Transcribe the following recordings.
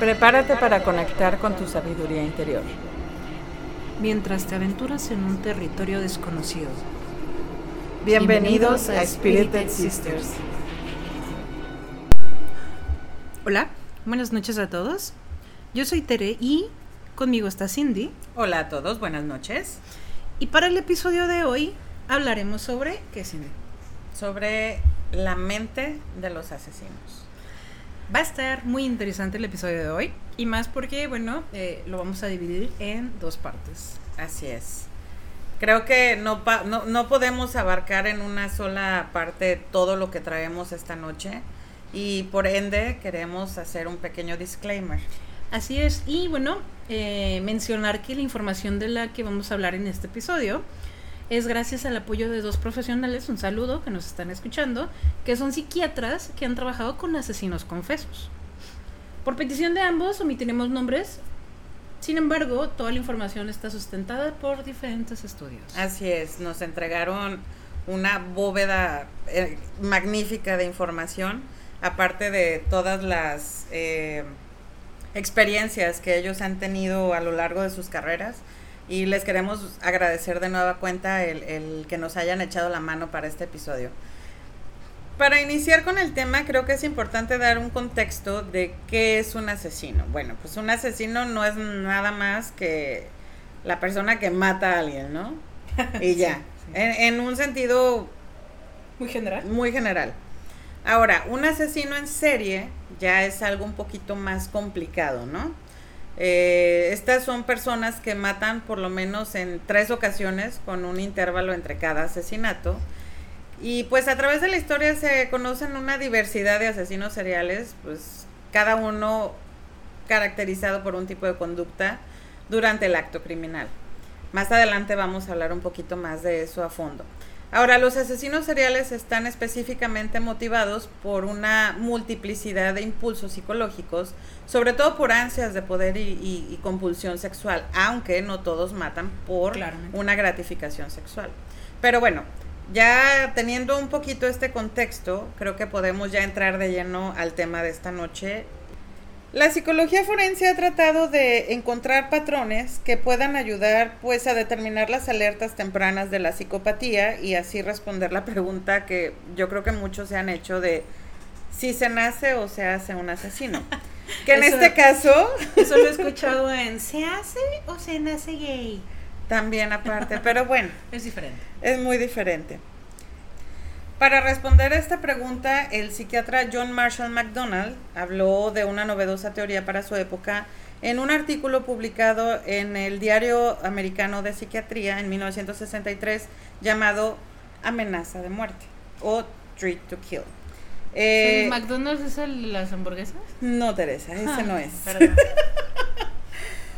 Prepárate para conectar con tu sabiduría interior. Mientras te aventuras en un territorio desconocido. Bienvenidos a Spirited Sisters. Hola, buenas noches a todos. Yo soy Tere y conmigo está Cindy. Hola a todos, buenas noches. Y para el episodio de hoy hablaremos sobre ¿qué Cindy? Sobre la mente de los asesinos. Va a estar muy interesante el episodio de hoy y más porque, bueno, eh, lo vamos a dividir en dos partes. Así es. Creo que no, pa- no, no podemos abarcar en una sola parte todo lo que traemos esta noche y por ende queremos hacer un pequeño disclaimer. Así es, y bueno, eh, mencionar que la información de la que vamos a hablar en este episodio es gracias al apoyo de dos profesionales, un saludo, que nos están escuchando, que son psiquiatras que han trabajado con asesinos confesos. Por petición de ambos omitiremos nombres, sin embargo, toda la información está sustentada por diferentes estudios. Así es, nos entregaron una bóveda eh, magnífica de información, aparte de todas las eh, experiencias que ellos han tenido a lo largo de sus carreras. Y les queremos agradecer de nueva cuenta el, el que nos hayan echado la mano para este episodio. Para iniciar con el tema, creo que es importante dar un contexto de qué es un asesino. Bueno, pues un asesino no es nada más que la persona que mata a alguien, ¿no? Y ya. Sí, sí. En, en un sentido Muy general. muy general. Ahora, un asesino en serie ya es algo un poquito más complicado, ¿no? Eh, estas son personas que matan por lo menos en tres ocasiones con un intervalo entre cada asesinato. Y pues a través de la historia se conocen una diversidad de asesinos seriales, pues cada uno caracterizado por un tipo de conducta durante el acto criminal. Más adelante vamos a hablar un poquito más de eso a fondo. Ahora, los asesinos seriales están específicamente motivados por una multiplicidad de impulsos psicológicos, sobre todo por ansias de poder y, y- y compulsión sexual, aunque no todos matan por Claramente. una gratificación sexual. Pero bueno, ya teniendo un poquito este contexto, creo que podemos ya entrar de lleno al tema de esta noche. La psicología forense ha tratado de encontrar patrones que puedan ayudar pues a determinar las alertas tempranas de la psicopatía y así responder la pregunta que yo creo que muchos se han hecho de si se nace o se hace un asesino. Que en Eso- este caso Eso lo he escuchado en ¿se hace o se nace gay? también aparte, pero bueno. Es diferente. Es muy diferente. Para responder a esta pregunta, el psiquiatra John Marshall McDonald habló de una novedosa teoría para su época en un artículo publicado en el Diario Americano de Psiquiatría en 1963 llamado Amenaza de muerte o Treat to Kill. Eh, ¿El McDonald's es el de las hamburguesas? no, Teresa, ese Ah, no es.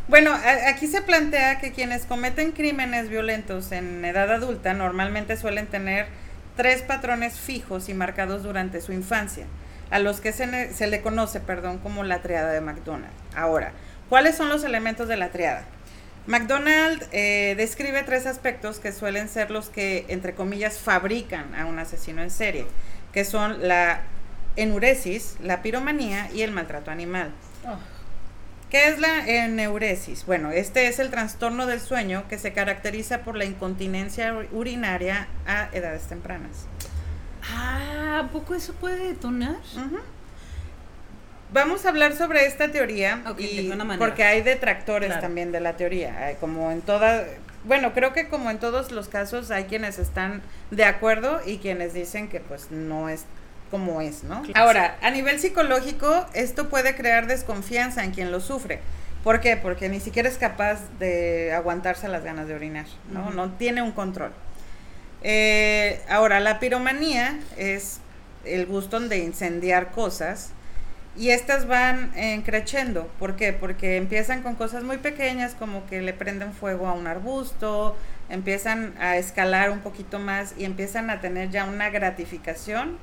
Bueno, a- aquí se plantea que quienes cometen crímenes violentos en edad adulta normalmente suelen tener tres patrones fijos y marcados durante su infancia, a los que se, se le conoce, perdón, como la triada de McDonald. Ahora, ¿cuáles son los elementos de la triada? McDonald eh, describe tres aspectos que suelen ser los que, entre comillas, fabrican a un asesino en serie, que son la enuresis, la piromanía y el maltrato animal. Oh, ¿Qué es la eneuresis? Bueno, este es el trastorno del sueño que se caracteriza por la incontinencia urinaria a edades tempranas. Ah, ¿a poco eso puede detonar? Vamos a hablar sobre esta teoría Ok, y- porque hay detractores Claro. también de la teoría, como en toda, bueno, creo que como en todos los casos hay quienes están de acuerdo y quienes dicen que pues no es como es, ¿no? Ahora, a nivel psicológico, esto puede crear desconfianza en quien lo sufre. ¿Por qué? Porque ni siquiera es capaz de aguantarse las ganas de orinar, ¿no? No tiene un control. Eh, ahora, la piromanía es el gusto de incendiar cosas y estas van eh, creciendo. ¿Por qué? Porque empiezan con cosas muy pequeñas como que le prenden fuego a un arbusto, empiezan a escalar un poquito más y empiezan a tener ya una gratificación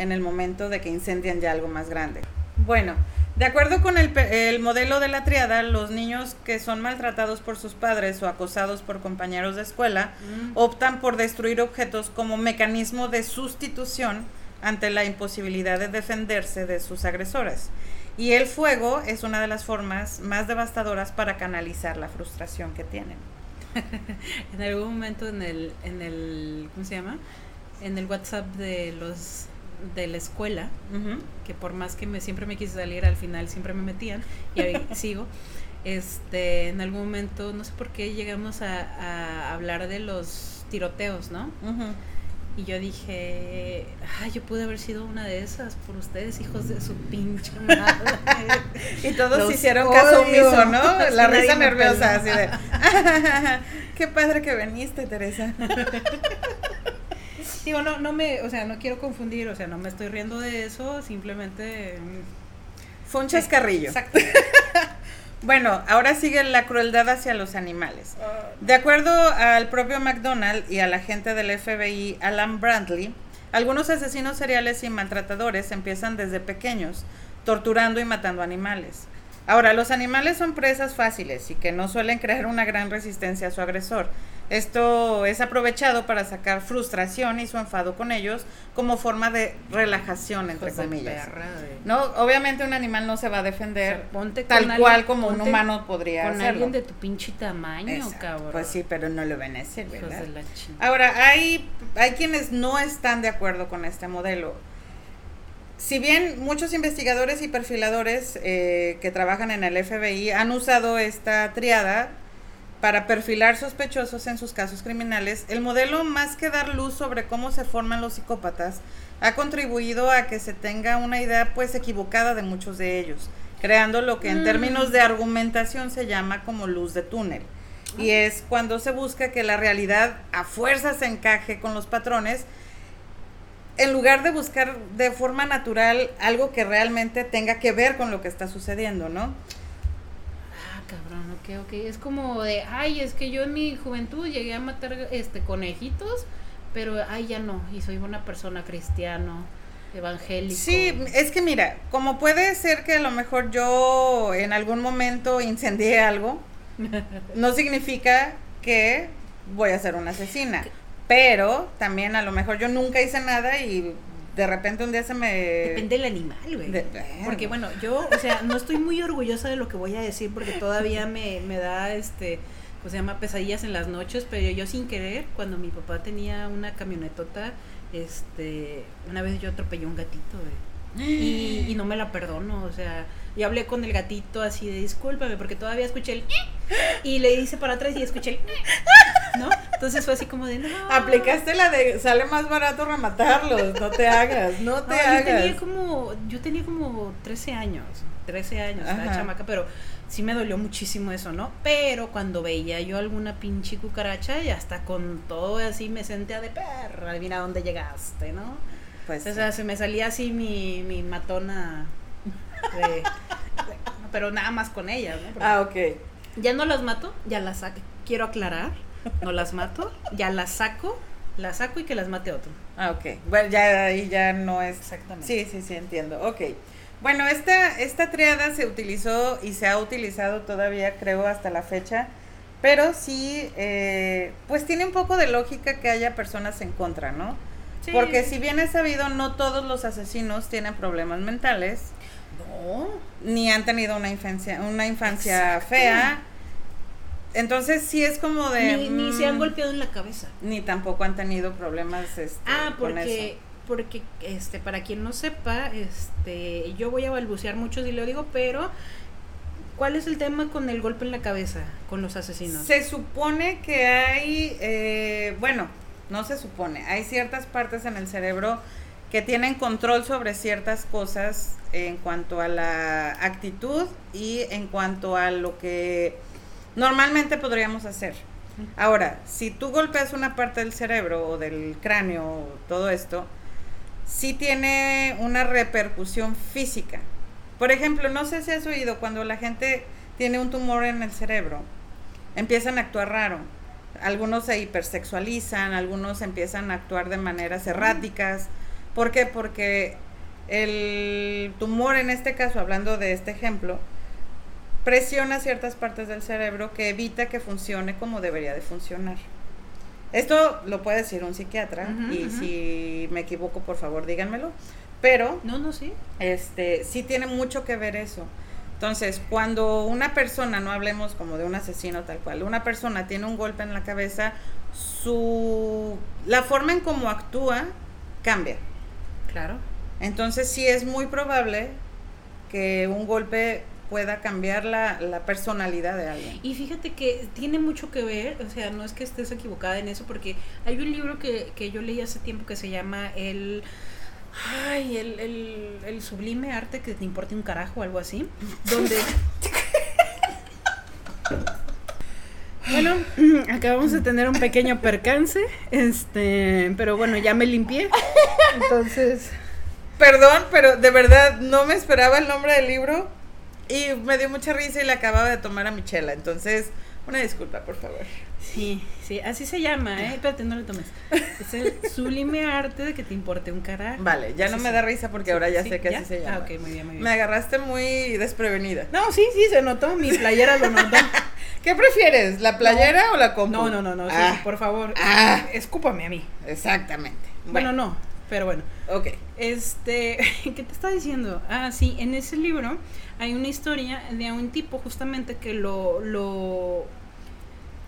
en el momento de que incendian ya algo más grande. Bueno, de acuerdo con el, el modelo de la triada, los niños que son maltratados por sus padres o acosados por compañeros de escuela Mm. optan por destruir objetos como mecanismo de sustitución ante la imposibilidad de defenderse de sus agresores. Y el fuego es una de las formas más devastadoras para canalizar la frustración que tienen. en algún momento en el, en el, ¿cómo se llama? En el WhatsApp de los de la escuela, que por más que me siempre me quise salir, al final siempre me metían y ahí sigo. Este, en algún momento, no sé por qué llegamos a, a hablar de los tiroteos, ¿no? Y yo dije, ay, yo pude haber sido una de esas por ustedes, hijos de su pinche madre. y todos hicieron caso omiso, ¿no? La risa nerviosa, así de, qué padre que viniste, Teresa. Digo, no, no me, o sea, no quiero confundir, o sea, no me estoy riendo de eso, simplemente... Fue un chascarrillo. Exacto. Bueno, ahora sigue la crueldad hacia los animales. Ah. De acuerdo al propio McDonald y al agente del FBI Alan Brantley, algunos asesinos seriales y maltratadores empiezan desde pequeños, torturando y matando animales. Ahora, los animales son presas fáciles y que no suelen crear una gran resistencia a su agresor. Esto es aprovechado para sacar frustración y su enfado con ellos como forma de relajación, entre comillas. no, obviamente un animal no se va a defender tal cual como un humano podría con alguien de tu pinche tamaño, cabrón. Pues sí, pero no lo ven a hacer, ¿verdad? Ahora, hay, hay quienes no están de acuerdo con este modelo. Si bien muchos investigadores y perfiladores eh, que trabajan en el FBI han usado esta triada para perfilar sospechosos en sus casos criminales, el modelo, más que dar luz sobre cómo se forman los psicópatas, ha contribuido a que se tenga una idea pues equivocada de muchos de ellos, creando lo que en mm. términos de argumentación se llama como luz de túnel. Y es cuando se busca que la realidad a fuerza se encaje con los patrones, en lugar de buscar de forma natural algo que realmente tenga que ver con lo que está sucediendo, ¿no? Cabrón, ok, ok. Es como de, ay, es que yo en mi juventud llegué a matar este conejitos, pero ay, ya no, y soy una persona cristiano, evangélico. Sí, es que mira, como puede ser que a lo mejor yo en algún momento incendié algo, no significa que voy a ser una asesina. Pero también a lo mejor yo nunca hice nada y de repente un día se me... Depende del animal, güey. Porque bueno, yo, o sea, no estoy muy orgullosa de lo que voy a decir porque todavía me, me da, este, pues se llama pesadillas en las noches, pero yo sin querer, cuando mi papá tenía una camionetota, este, una vez yo atropellé un gatito, güey. Y, y no me la perdono, o sea, y hablé con el gatito así de discúlpame, porque todavía escuché el... Y le hice para atrás y escuché el... ¿No? Entonces fue así como de... No. Aplicaste la de sale más barato rematarlos, no te hagas, no te hagas. Yo tenía como, yo tenía como 13 años, 13 años, la chamaca, pero sí me dolió muchísimo eso, ¿no? Pero cuando veía yo alguna pinche cucaracha y hasta con todo así me senté de perra, adivina dónde llegaste, ¿no? Pues o sea, se me salía así mi, mi matona pero nada más con ellas, ¿no? ah, ok. Ya no las mato, ya las saco. Quiero aclarar, no las mato, ya las saco, las saco y que las mate otro. Ah, ok. Bueno, ya ahí ya no es... Exactamente. Sí, sí, sí, entiendo. Ok. Bueno, esta, esta triada se utilizó y se ha utilizado todavía, creo, hasta la fecha. Pero sí, eh, pues tiene un poco de lógica que haya personas en contra, ¿no? Porque si bien es sabido, no todos los asesinos tienen problemas mentales. Ni han tenido una infancia, una infancia fea. Entonces sí es como de... Ni, se han mm, golpeado en la cabeza. Ni tampoco han tenido problemas este, ah, porque, Porque, este, para quien no sepa, este, yo voy a balbucear mucho si lo digo, pero ¿cuál es el tema con el golpe en la cabeza con los asesinos? Se supone que hay, eh, bueno, no se supone, hay ciertas partes en el cerebro que tienen control sobre ciertas cosas en cuanto a la actitud y en cuanto a lo que normalmente podríamos hacer. Ahora, si tú golpeas una parte del cerebro o del cráneo, todo esto, sí tiene una repercusión física. Por ejemplo, no sé si has oído cuando la gente tiene un tumor en el cerebro, empiezan a actuar raro. Algunos se hipersexualizan, algunos empiezan a actuar de maneras erráticas. ¿Por qué? Porque el tumor, en este caso, hablando de este ejemplo, presiona ciertas partes del cerebro que evita que funcione como debería de funcionar. Esto lo puede decir un psiquiatra y si me equivoco, por favor, díganmelo. pero No, no, sí. este sí tiene mucho que ver eso. Entonces, cuando una persona, no hablemos como de un asesino tal cual, una persona tiene un golpe en la cabeza, su la forma en cómo actúa cambia. Claro. Entonces, sí es muy probable que un golpe pueda cambiar la, la personalidad de alguien. Y fíjate que tiene mucho que ver, o sea, no es que estés equivocada en eso, porque hay un libro que, que yo leí hace tiempo que se llama El. Ay, el, el, el sublime arte que te importe un carajo algo así. Donde. Bueno, acabamos de tener un pequeño percance, este, pero bueno, ya me limpié. Entonces, Perdón, pero de verdad no me esperaba el nombre del libro y me dio mucha risa y le acababa de tomar a Michela. Entonces, una disculpa, por favor. sí, sí, así se llama, ¿eh? Espérate, no le tomes. Es el sublime arte de que te importe un carajo. Vale, ya no Sí, me sí. da risa porque ahora ya Sí, sé que ¿ya? así se llama. Ah, ok, muy bien, muy bien. Me agarraste muy desprevenida. No, sí, sí, se notó, mi playera lo notó. ¿Qué prefieres, la playera o la compu? No, no, no, no, sí, Ah, por favor, Ah. escúpame a mí. exactamente. Bueno, no, pero bueno. Ok. Este, ¿qué te está diciendo? Ah, sí, en ese libro hay una historia de un tipo justamente que lo, lo,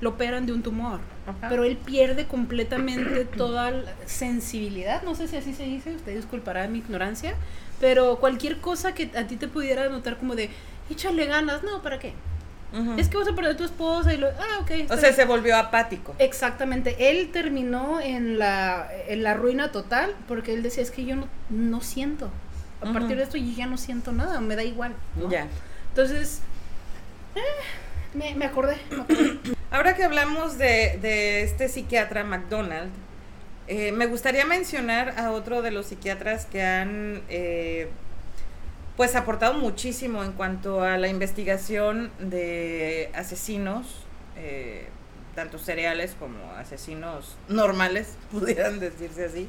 lo operan de un tumor, Ajá. pero él pierde completamente toda la sensibilidad, no sé si así se dice, usted disculpará mi ignorancia, pero cualquier cosa que a ti te pudiera notar como de, échale ganas, no, ¿para qué? Ujú. Es que vas a perder a tu esposa y lo, ah, ok. o sea, bien". se volvió apático. Exactamente, él terminó en la, en la ruina total porque él decía, es que yo no, no siento. A Ujú. partir de esto yo ya no siento nada, me da igual. ¿no? Ya. Entonces, eh, me, me acordé. me acordé. Ahora que hablamos de, de este psiquiatra McDonald, eh, me gustaría mencionar a otro de los psiquiatras que han eh, pues aportado muchísimo en cuanto a la investigación de asesinos, eh, tanto seriales como asesinos normales, pudieran decirse así,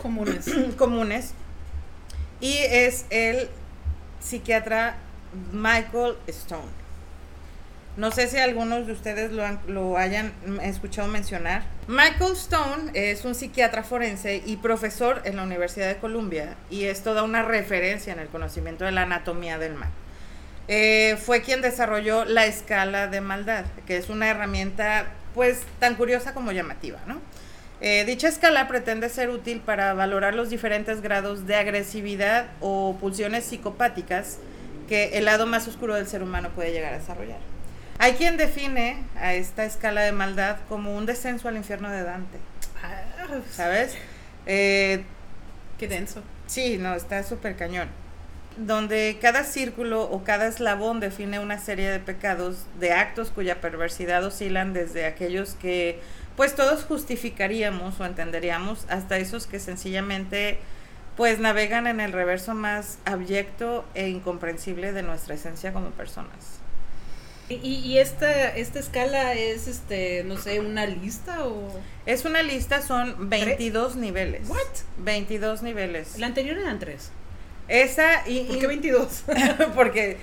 Comunes. comunes. Y es el psiquiatra Michael Stone. No sé si algunos de ustedes lo, han- lo hayan escuchado mencionar. Michael Stone es un psiquiatra forense y profesor en la Universidad de Columbia y es toda una referencia en el conocimiento de la anatomía del mal. Eh, fue quien desarrolló la escala de maldad, que es una herramienta pues tan curiosa como llamativa, ¿no? Eh, dicha escala pretende ser útil para valorar los diferentes grados de agresividad o pulsiones psicopáticas que el lado más oscuro del ser humano puede llegar a desarrollar. Hay quien define a esta escala de maldad como un descenso al infierno de Dante, ¿sabes? Eh, qué denso. Sí, no, está súper cañón. Donde cada círculo o cada eslabón define una serie de pecados, de actos cuya perversidad oscilan desde aquellos que pues todos justificaríamos o entenderíamos hasta esos que sencillamente pues navegan en el reverso más abyecto e incomprensible de nuestra esencia como personas. ¿Y, y esta, esta escala es, este, no sé, una lista o...? Es una lista, son 22 niveles. What? 22 niveles. La anterior eran tres. Esa y... ¿Por qué 22? Porque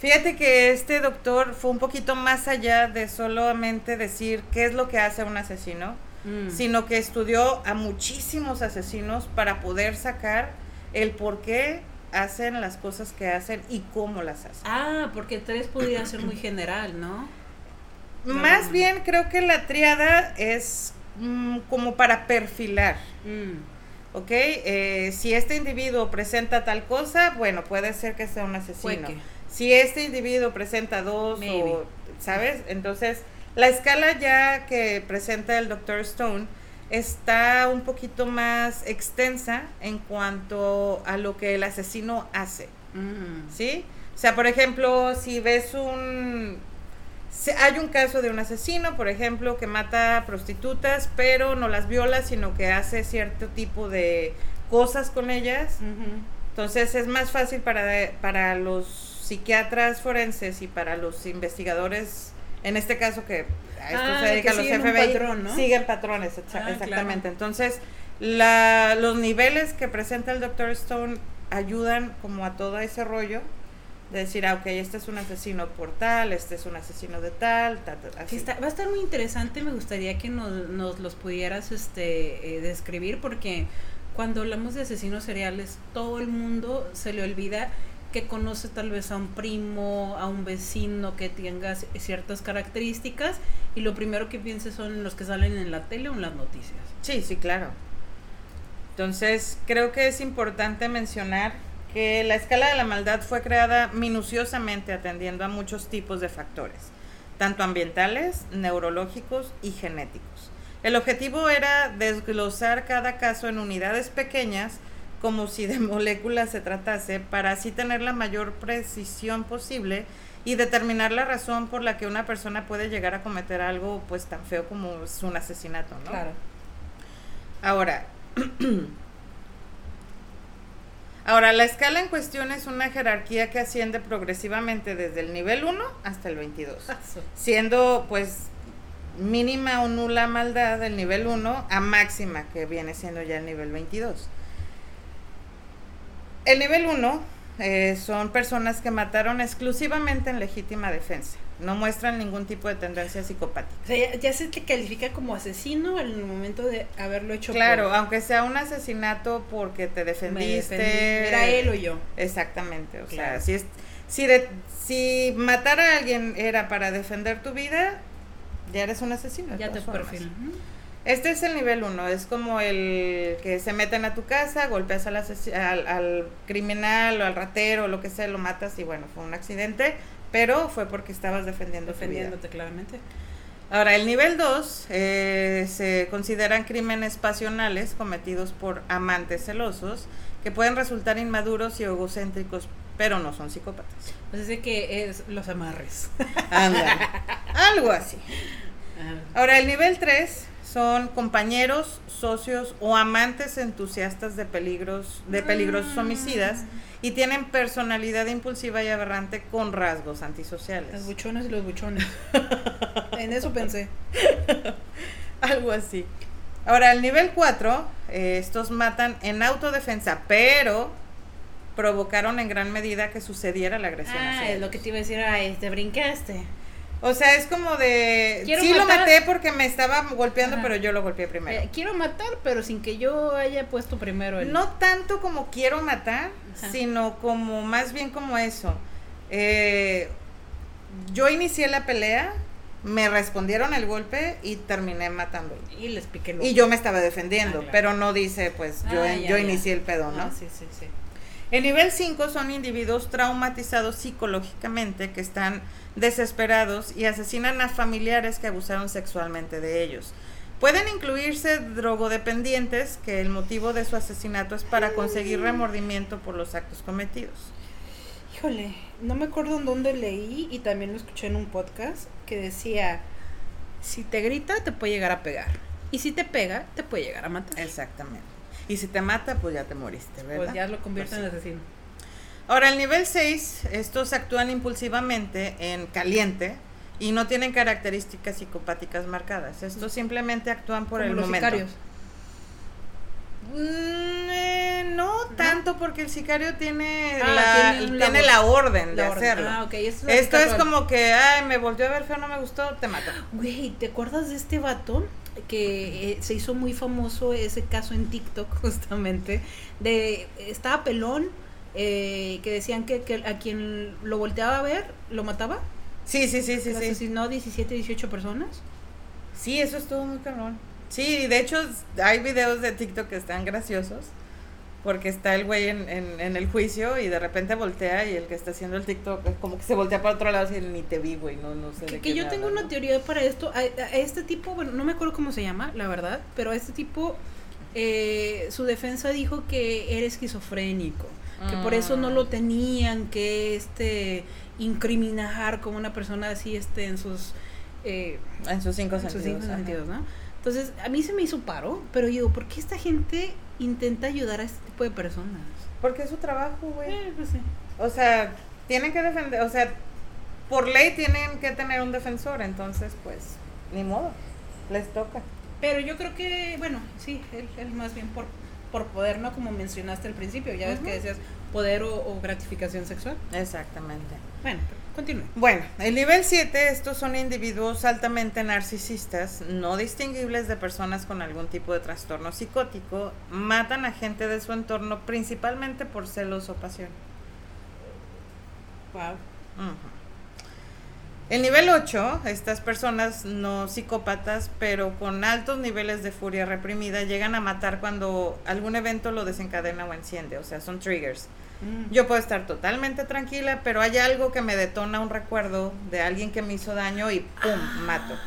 fíjate que este doctor fue un poquito más allá de solamente decir qué es lo que hace un asesino, Mm. sino que estudió a muchísimos asesinos para poder sacar el por qué hacen las cosas que hacen y cómo las hacen. Ah, porque tres podría ser muy general, ¿no? Más no. bien creo que la triada es mm, como para perfilar. Mm. ¿Ok? Eh, si este individuo presenta tal cosa, bueno, puede ser que sea un asesino. Si este individuo presenta dos, Maybe. o, ¿sabes? Entonces, la escala ya que presenta el Dr. Stone está un poquito más extensa en cuanto a lo que el asesino hace, Mm. ¿sí? O sea, por ejemplo, si ves un... si hay un caso de un asesino, por ejemplo, que mata prostitutas, pero no las viola, sino que hace cierto tipo de cosas con ellas. Entonces es más fácil para, para los psiquiatras forenses y para los investigadores, en este caso que a esto Ah, se dedican que los FBI, patrón, ¿no? siguen patrones, exa- Ah, exactamente. claro. Entonces, la, los niveles que presenta el Dr. Stone ayudan como a todo ese rollo de decir, ah, ok, este es un asesino por tal, este es un asesino de tal, ta, ta, así. está- va a estar muy interesante, me gustaría que nos, nos los pudieras este, eh, describir porque cuando hablamos de asesinos seriales, todo el mundo se le olvida que conoce tal vez a un primo, a un vecino que tenga ciertas características y lo primero que piensa son los que salen en la tele o en las noticias. Sí, sí, claro. Entonces, creo que es importante mencionar que la escala de la maldad fue creada minuciosamente atendiendo a muchos tipos de factores, tanto ambientales, neurológicos y genéticos. El objetivo era desglosar cada caso en unidades pequeñas, como si de moléculas se tratase, para así tener la mayor precisión posible y determinar la razón por la que una persona puede llegar a cometer algo pues tan feo como es un asesinato, ¿no? Claro. Ahora, Ahora, la escala en cuestión es una jerarquía que asciende progresivamente desde el nivel 1 hasta el 22, siendo pues mínima o nula maldad del nivel 1 a máxima, que viene siendo ya el nivel 22. El nivel 1 eh, son personas que mataron exclusivamente en legítima defensa. No muestran ningún tipo de tendencia psicopática. O sea, ya, se te califica como asesino en el momento de haberlo hecho. Claro, aunque sea un asesinato porque te defendiste. Era él o yo. Exactamente. O sea, si, es, si, de, si matar a alguien era para defender tu vida, ya eres un asesino. Ya te perfil. Este es el nivel 1, es como el que se meten a tu casa, golpeas al, al, criminal o al ratero o lo que sea, lo matas y bueno, fue un accidente, pero fue porque estabas defendiendo Defendiéndote claramente. Ahora, el nivel 2 eh, se consideran crímenes pasionales cometidos por amantes celosos que pueden resultar inmaduros y egocéntricos, pero no son psicópatas. Pues es que es los amarres. algo así. Ah. Ahora, el nivel 3 son compañeros, socios o amantes entusiastas de peligros, de peligrosos mm. homicidas y tienen personalidad impulsiva y aberrante con rasgos antisociales. Los buchones y los buchones. en eso pensé. Algo así. Ahora, el nivel 4, eh, estos matan en autodefensa, pero provocaron en gran medida que sucediera la agresión. Ah, es lo que te iba a decir, ay, te brincaste. O sea, es como de... sí lo maté porque me estaba golpeando, pero yo lo golpeé primero. Eh, quiero matar, pero sin que yo haya puesto primero el... No tanto como quiero matar, sino como más bien como eso. Eh, yo inicié la pelea, me respondieron el golpe y terminé matándolo. Y les piqué Y yo me estaba defendiendo, ah, pero no dice, pues yo, ah, yo inicié el pedo, ¿no? Ah, sí, sí, sí. El nivel 5 son individuos traumatizados psicológicamente que están desesperados y asesinan a familiares que abusaron sexualmente de ellos. Pueden incluirse drogodependientes, que el motivo de su asesinato es para conseguir remordimiento por los actos cometidos. Híjole, no me acuerdo en dónde leí y también lo escuché en un podcast que decía, si te grita te puede llegar a pegar y si te pega te puede llegar a matar. Exactamente. Y si te mata, pues ya te moriste, ¿verdad? Pues ya lo convierte pues en asesino. Ahora, el nivel 6, estos actúan impulsivamente en caliente y no tienen características psicopáticas marcadas. Estos simplemente actúan por el los momento. Sicarios. Mm, eh, no tanto porque el sicario tiene, ah, la, tiene, la, orden de hacerlo. Ah, okay. Esto, Esto es como que, ay, me volvió a ver feo, no me gustó, te mata. Güey, ¿te acuerdas de este vato? que eh, se hizo muy famoso ese caso en TikTok justamente de estaba pelón eh, que decían que, que, a quien lo volteaba a ver lo mataba. Sí sí sí sí asesinó 17 18 personas. Sí eso estuvo muy cabrón. Sí de hecho hay videos de TikTok que están graciosos porque está el güey en, en, el juicio y de repente voltea y el que está haciendo el TikTok es como que se voltea para otro lado y ni te vi, güey, no, no sé. Que, que yo tengo una teoría para esto. A, este tipo, bueno, no me acuerdo cómo se llama, la verdad, pero a este tipo, eh, su defensa dijo que era esquizofrénico, que por eso no lo tenían que este incriminar como una persona así este en sus... Eh, en sus cinco sentidos, ¿no? Entonces, a mí se me hizo paro, pero digo, ¿por qué esta gente intenta ayudar a este tipo de personas? Porque es su trabajo, güey. Eh, pues sí. O sea, tienen que defender, o sea, por ley tienen que tener un defensor, entonces, pues, ni modo, les toca. Pero yo creo que, bueno, sí, él, más bien por, por poder, ¿no? Como mencionaste al principio, ya ves que decías poder o, gratificación sexual. Exactamente. Bueno, continúe. Bueno, el nivel 7, estos son individuos altamente narcisistas, no distinguibles de personas con algún tipo de trastorno psicótico, matan a gente de su entorno principalmente por celos o pasión. Wow. Ujú. El nivel 8, estas personas no psicópatas, pero con altos niveles de furia reprimida, llegan a matar cuando algún evento lo desencadena o enciende, o sea, son triggers. Mm. Yo puedo estar totalmente tranquila, pero hay algo que me detona un recuerdo de alguien que me hizo daño y ¡pum! mato.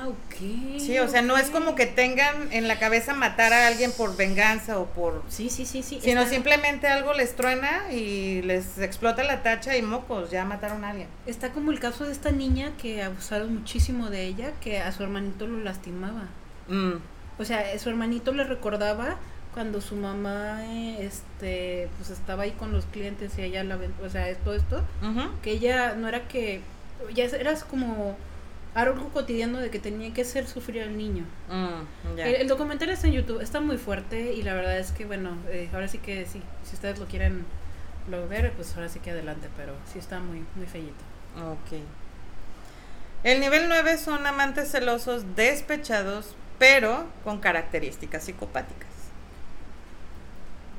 Ah, ok. Sí, o sea, no es como que tengan en la cabeza matar a alguien por venganza o por... Sí, sí, sí, sí. Sino está, simplemente algo les truena y les explota la tacha y mocos, ya mataron a alguien. Está como el caso de esta niña que abusaron muchísimo de ella, que a su hermanito lo lastimaba. Mm, O sea, su hermanito le recordaba cuando su mamá eh, este pues estaba ahí con los clientes y ella la o sea, todo esto, ujú. que ella no era que ya era como algo cotidiano de que tenía que hacer sufrir al niño. Mm. El, el documental está en YouTube, está muy fuerte y la verdad es que bueno, eh, ahora sí que sí, si ustedes lo quieren lo ver, pues ahora sí que adelante, pero sí está muy muy feíto. Ok. El nivel 9 son amantes celosos despechados, pero con características psicopáticas.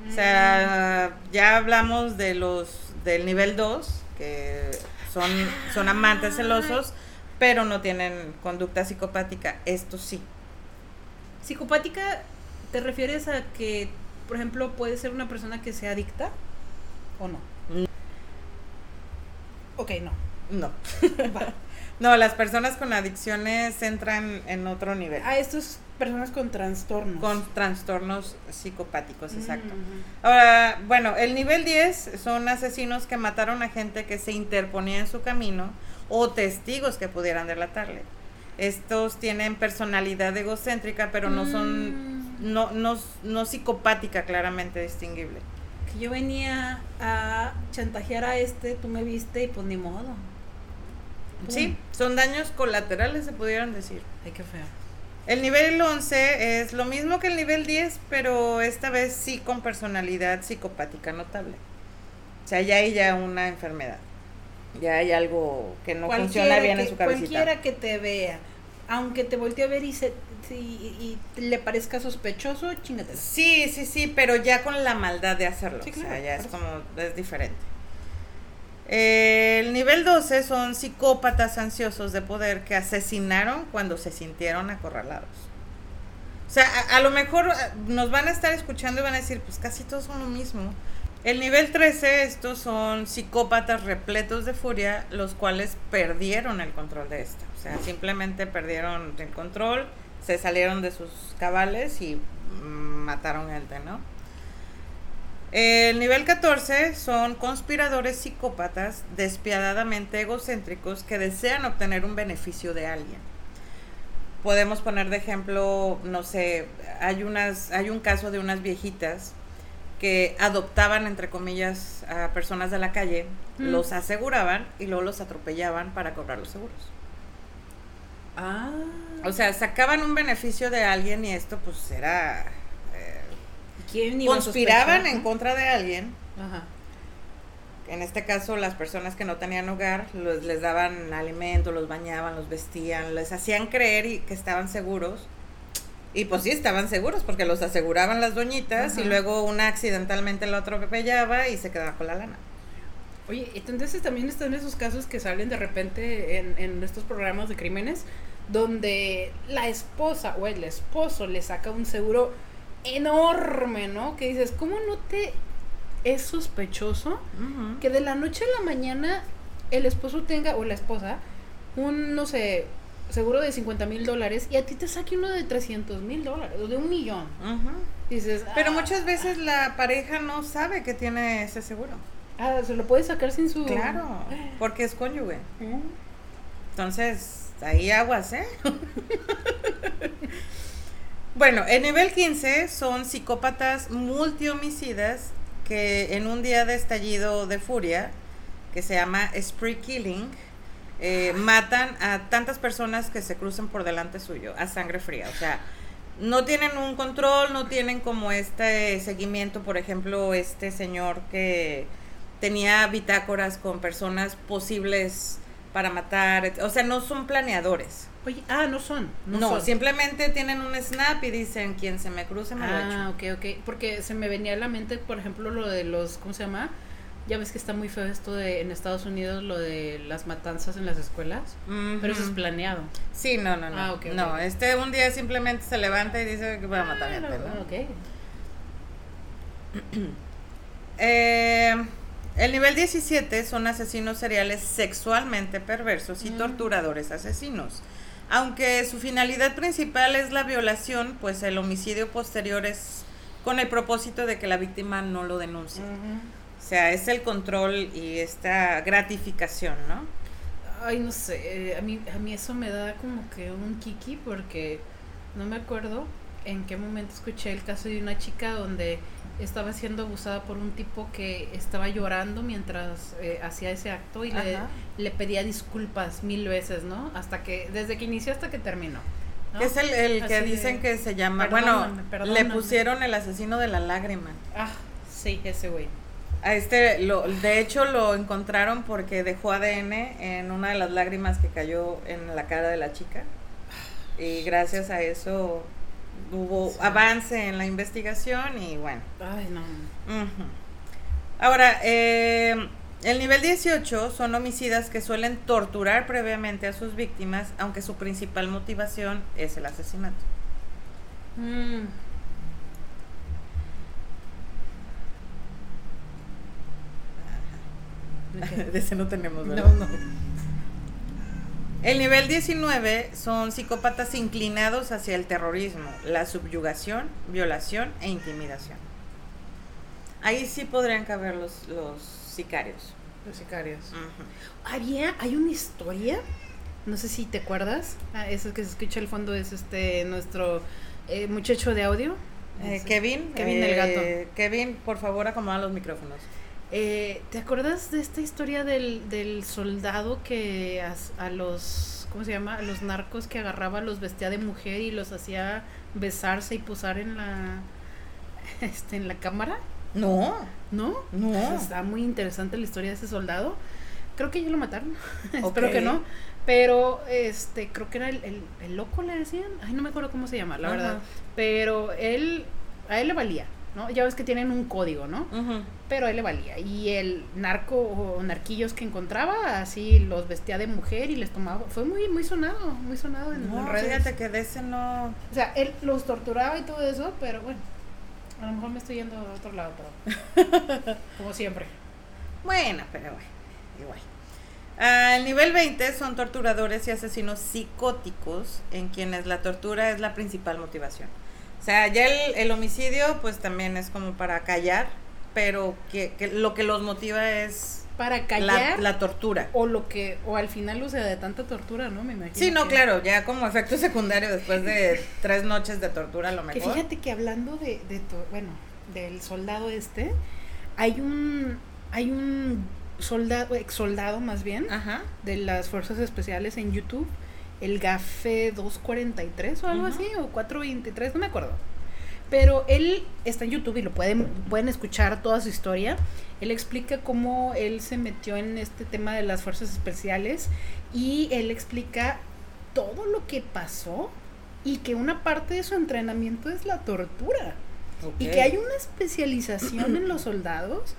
O sea, ya hablamos de los del nivel 2, que son, son amantes celosos, pero no tienen conducta psicopática. Esto sí. Psicopática, ¿te refieres a que, por ejemplo, puede ser una persona que sea adicta o no? Mm. Ok, no. No. No, las personas con adicciones entran en otro nivel. A estas personas con trastornos. Con trastornos psicopáticos, exacto. Mm, Ahora, bueno, el nivel 10 son asesinos que mataron a gente que se interponía en su camino o testigos que pudieran delatarle. Estos tienen personalidad egocéntrica, pero no son, Mm. no, no, no psicopática claramente distinguible. Que yo venía a chantajear a este, tú me viste y pues ni modo. Sí, son daños colaterales, se pudieran decir. Ay, qué feo. El nivel 11 es lo mismo que el nivel 10, pero esta vez sí con personalidad psicopática notable. O sea, ya hay ya una enfermedad. Ya hay algo que no funciona bien que, en su cabecita. Cualquiera que te vea, aunque te voltee a ver y, se, y, y le parezca sospechoso, chingatelo. Sí, sí, sí, pero ya con la maldad de hacerlo. Sí, o sea, ya es como, es diferente. El nivel 12 son psicópatas ansiosos de poder que asesinaron cuando se sintieron acorralados. O sea, a, a lo mejor ah, nos van a estar escuchando y van a decir, pues casi todos son lo mismo. El nivel 13, estos son psicópatas repletos de furia, los cuales perdieron el control de esto. O sea, simplemente perdieron el control, se salieron de sus cabales y mm, mataron gente, ¿no? El nivel 14 son conspiradores psicópatas despiadadamente egocéntricos que desean obtener un beneficio de alguien. Podemos poner de ejemplo, no sé, hay unas hay un caso de unas viejitas que adoptaban entre comillas a personas de la calle, Mm. los aseguraban y luego los atropellaban para cobrar los seguros. Ah. O sea, sacaban un beneficio de alguien y esto pues era eh, ¿Quién conspiraban en contra de alguien Ajá. en este caso las personas que no tenían hogar los- les daban alimento, los bañaban, los vestían, les hacían creer y que estaban seguros. Y pues sí, estaban seguros porque los aseguraban las doñitas y luego una accidentalmente lo atropellaba y se quedaba con la lana. Oye, entonces también están esos casos que salen de repente en, en estos programas de crímenes donde la esposa o el esposo le saca un seguro enorme, ¿no? Que dices, ¿cómo no te es sospechoso que de la noche a la mañana el esposo tenga, o la esposa, un, no sé, seguro de 50 mil dólares y a ti te saque uno de 300 mil dólares o de un millón? Dices, Pero "Ah, muchas veces la pareja no sabe que tiene ese seguro. Ah, se lo puede sacar sin su... Claro, porque es cónyuge. Mm. Entonces, ahí aguas, ¿eh? bueno, el nivel 15 son psicópatas multihomicidas que en un día de estallido de furia, que se llama spree killing, eh, matan a tantas personas que se cruzan por delante suyo, a sangre fría. O sea, no tienen un control, no tienen como este seguimiento, por ejemplo, este señor que tenía bitácoras con personas posibles para matar, o sea, no son planeadores. Oye, ah, no son. No, No, son. simplemente tienen un snap y dicen, quien se me cruce me lo echo. Ah, ok, ok. Porque se me venía a la mente, por ejemplo, lo de los, ¿cómo se llama? Ya ves que está muy feo esto de en Estados Unidos, lo de las matanzas en las escuelas. Pero eso es planeado. Sí, no, no, no. Ah, ok, ok. No, este un día simplemente se levanta y dice que voy a matar Ah, gente, ¿no? ok. Eh, el nivel 17 son asesinos seriales sexualmente perversos y Mm. torturadores asesinos. Aunque su finalidad principal es la violación, pues el homicidio posterior es con el propósito de que la víctima no lo denuncie. O sea, es el control y esta gratificación, ¿no? Ay, no sé, eh, a mí, a mí eso me da como que un kiki porque no me acuerdo en qué momento escuché el caso de una chica donde estaba siendo abusada por un tipo que estaba llorando mientras eh, hacía ese acto y le, pedía disculpas mil veces, ¿no? Hasta que, desde que inició hasta que terminó. ¿no? Es el, el que de, dicen que se llama, "Perdóname, bueno, perdóname". le pusieron el asesino de la lágrima. Ah, sí, ese güey. A este, lo, de hecho, lo encontraron porque dejó ADN en una de las lágrimas que cayó en la cara de la chica. Y gracias a eso hubo Sí. avance en la investigación y bueno. Ay, no. Ahora, eh, el nivel 18 son homicidas que suelen torturar previamente a sus víctimas, aunque su principal motivación es el asesinato. Mm, De ese no tenemos, No, ¿verdad? no. El nivel 19 son psicópatas inclinados hacia el terrorismo, la subyugación, violación e intimidación. Ahí sí podrían caber los, los sicarios. Los sicarios. Ujú. Había, hay una historia, no sé si te acuerdas, ah, eso que se escucha al fondo es este nuestro eh, muchacho de audio. Eh. Kevin, Kevin el gato. eh, Kevin, por favor, acomoda los micrófonos. Eh, ¿Te acuerdas de esta historia del, del soldado que a, los, ¿cómo se llama? A los narcos que agarraba, los vestía de mujer y los hacía besarse y posar en la, este, en la cámara? No, ¿No? no. Está muy interesante la historia de ese soldado. Creo que ya lo mataron. Espero Ok. que no. Pero este, creo que era el, el- el loco, le decían. Ay, no me acuerdo cómo se llama, la Ajá. verdad. Pero él, a él le valía, ¿no? Ya ves que tienen un código, ¿no? Pero a él le valía. Y el narco o narquillos que encontraba, así los vestía de mujer y les tomaba. Fue muy, muy sonado, muy sonado en, No, redes. fíjate que de ese no. O sea, él los torturaba y todo eso, pero bueno. A lo mejor me estoy yendo a otro lado, pero. como siempre. Bueno, pero bueno, igual. El nivel 20 son torturadores y asesinos psicóticos en quienes la tortura es la principal motivación. O sea, ya el, el homicidio pues también es como para callar, pero que, que lo que los motiva es Para la, callar. la tortura. O lo que, o al final, o sea, de tanta tortura, ¿no? Me imagino. Sí, no, que- claro, ya como efecto secundario después de tres noches de tortura a lo Que mejor. fíjate que hablando de, de to- bueno, del soldado este, hay un, hay un soldado, ex soldado más bien, Ajá. de las fuerzas especiales en YouTube, el GAFE 243 o algo así, o 423, no me acuerdo. Pero él está en YouTube y lo pueden, pueden escuchar toda su historia. Él explica cómo él se metió en este tema de las fuerzas especiales y él explica todo lo que pasó y que una parte de su entrenamiento es la tortura. Y que hay una especialización en los soldados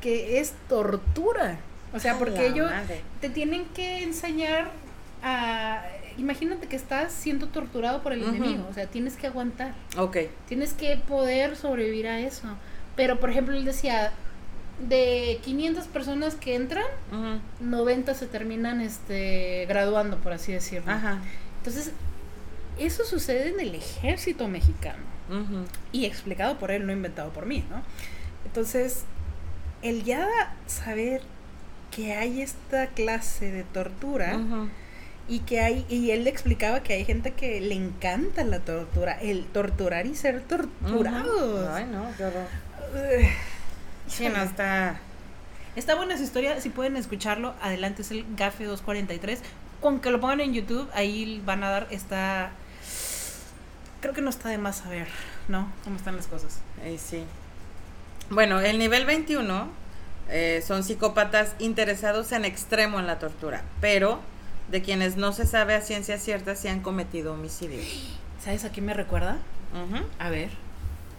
que es tortura. O sea, porque ellos te tienen que enseñar a... Imagínate que estás siendo torturado por el enemigo, o sea, tienes que aguantar, Ok. tienes que poder sobrevivir a eso. Pero, por ejemplo, él decía, de 500 personas que entran, Ujú. 90 se terminan este, graduando, por así decirlo. Ajá. Entonces, eso sucede en el ejército mexicano Ujú. y explicado por él, no inventado por mí, ¿no? Entonces, el ya saber que hay esta clase de tortura Ujú. Y que hay y él le explicaba que hay gente que le encanta la tortura, el torturar y ser torturados. Ay, no, qué horror. Sí, no, está... Está buena esa historia, si pueden escucharlo, adelante es el GAFE 243. Con que lo pongan en YouTube, ahí van a dar esta creo que no está de más saber, ¿no? Cómo están las cosas. Sí. Bueno, el nivel 21 Eh, son psicópatas interesados en extremo en la tortura, pero de quienes no se sabe a ciencia cierta si han cometido homicidio. ¿Sabes a quién me recuerda? Ujú. A ver.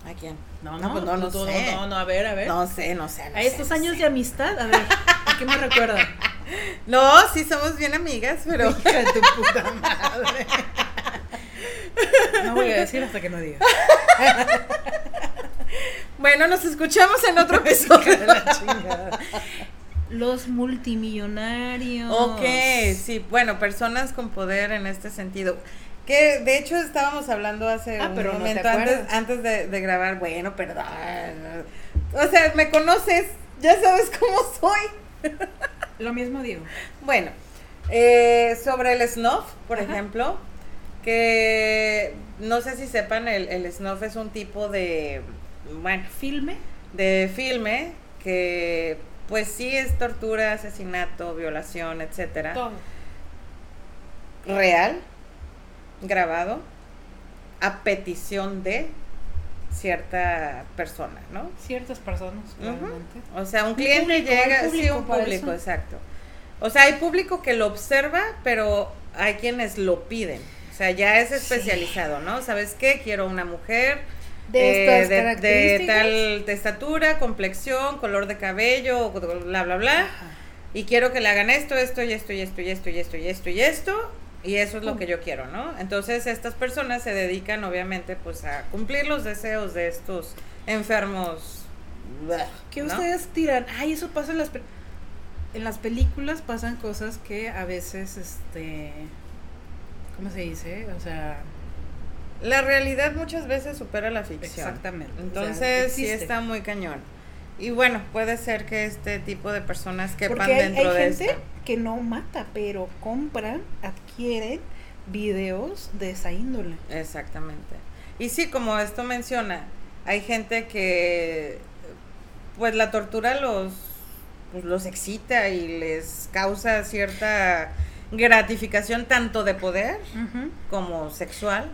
¿A quién? No, No, no, pues no, no sé. no, no, a ver, a ver. No sé, no sé. no a sé, estos no años sé. de amistad, a ver, ¿a qué me recuerda? No, sí somos bien amigas, pero Hija de tu puta madre. No voy a decir hasta que no diga. bueno, nos escuchamos en otro episodio. Los multimillonarios. Ok, sí, bueno, personas con poder en este sentido. Que de hecho estábamos hablando hace Ah, un pero no momento antes, acuerdas. antes de, de grabar. Bueno, perdón. O sea, me conoces, ya sabes cómo soy. Lo mismo digo. Bueno, eh, sobre el snuff, por Ajá. ejemplo, que no sé si sepan, el, el snuff es un tipo de, bueno, Filme. de filme que pues sí es tortura, asesinato, violación, etcétera. Todo. Real, grabado, a petición de cierta persona, ¿no? Ciertas personas, claramente. O sea, un cliente público, llega, sí, un público, exacto. O sea, hay público que lo observa, pero hay quienes lo piden. O sea, ya es especializado, ¿no? ¿Sabes qué? Quiero una mujer De eh, estas de, de características. tal de estatura, complexión, color de cabello, bla, bla, bla. Ajá. Y quiero que le hagan esto, esto y esto y esto y esto y esto y esto y esto. Y eso es lo que yo quiero, ¿no? Entonces estas personas se dedican obviamente pues a cumplir los deseos de estos enfermos. ¿Qué ¿no? ustedes tiran? Ay, eso pasa en las en las películas pasan cosas que a veces este ¿cómo se dice? O sea, La realidad muchas veces supera la ficción. exactamente. o sea, Entonces sí está muy cañón. Y bueno, puede ser que este tipo de personas quepan Porque hay, dentro hay de gente que no mata, pero compran, adquieren videos de esa índole. Exactamente. Y sí, como esto menciona, hay gente que pues la tortura los pues, los excita y les causa cierta gratificación tanto de poder como sexual,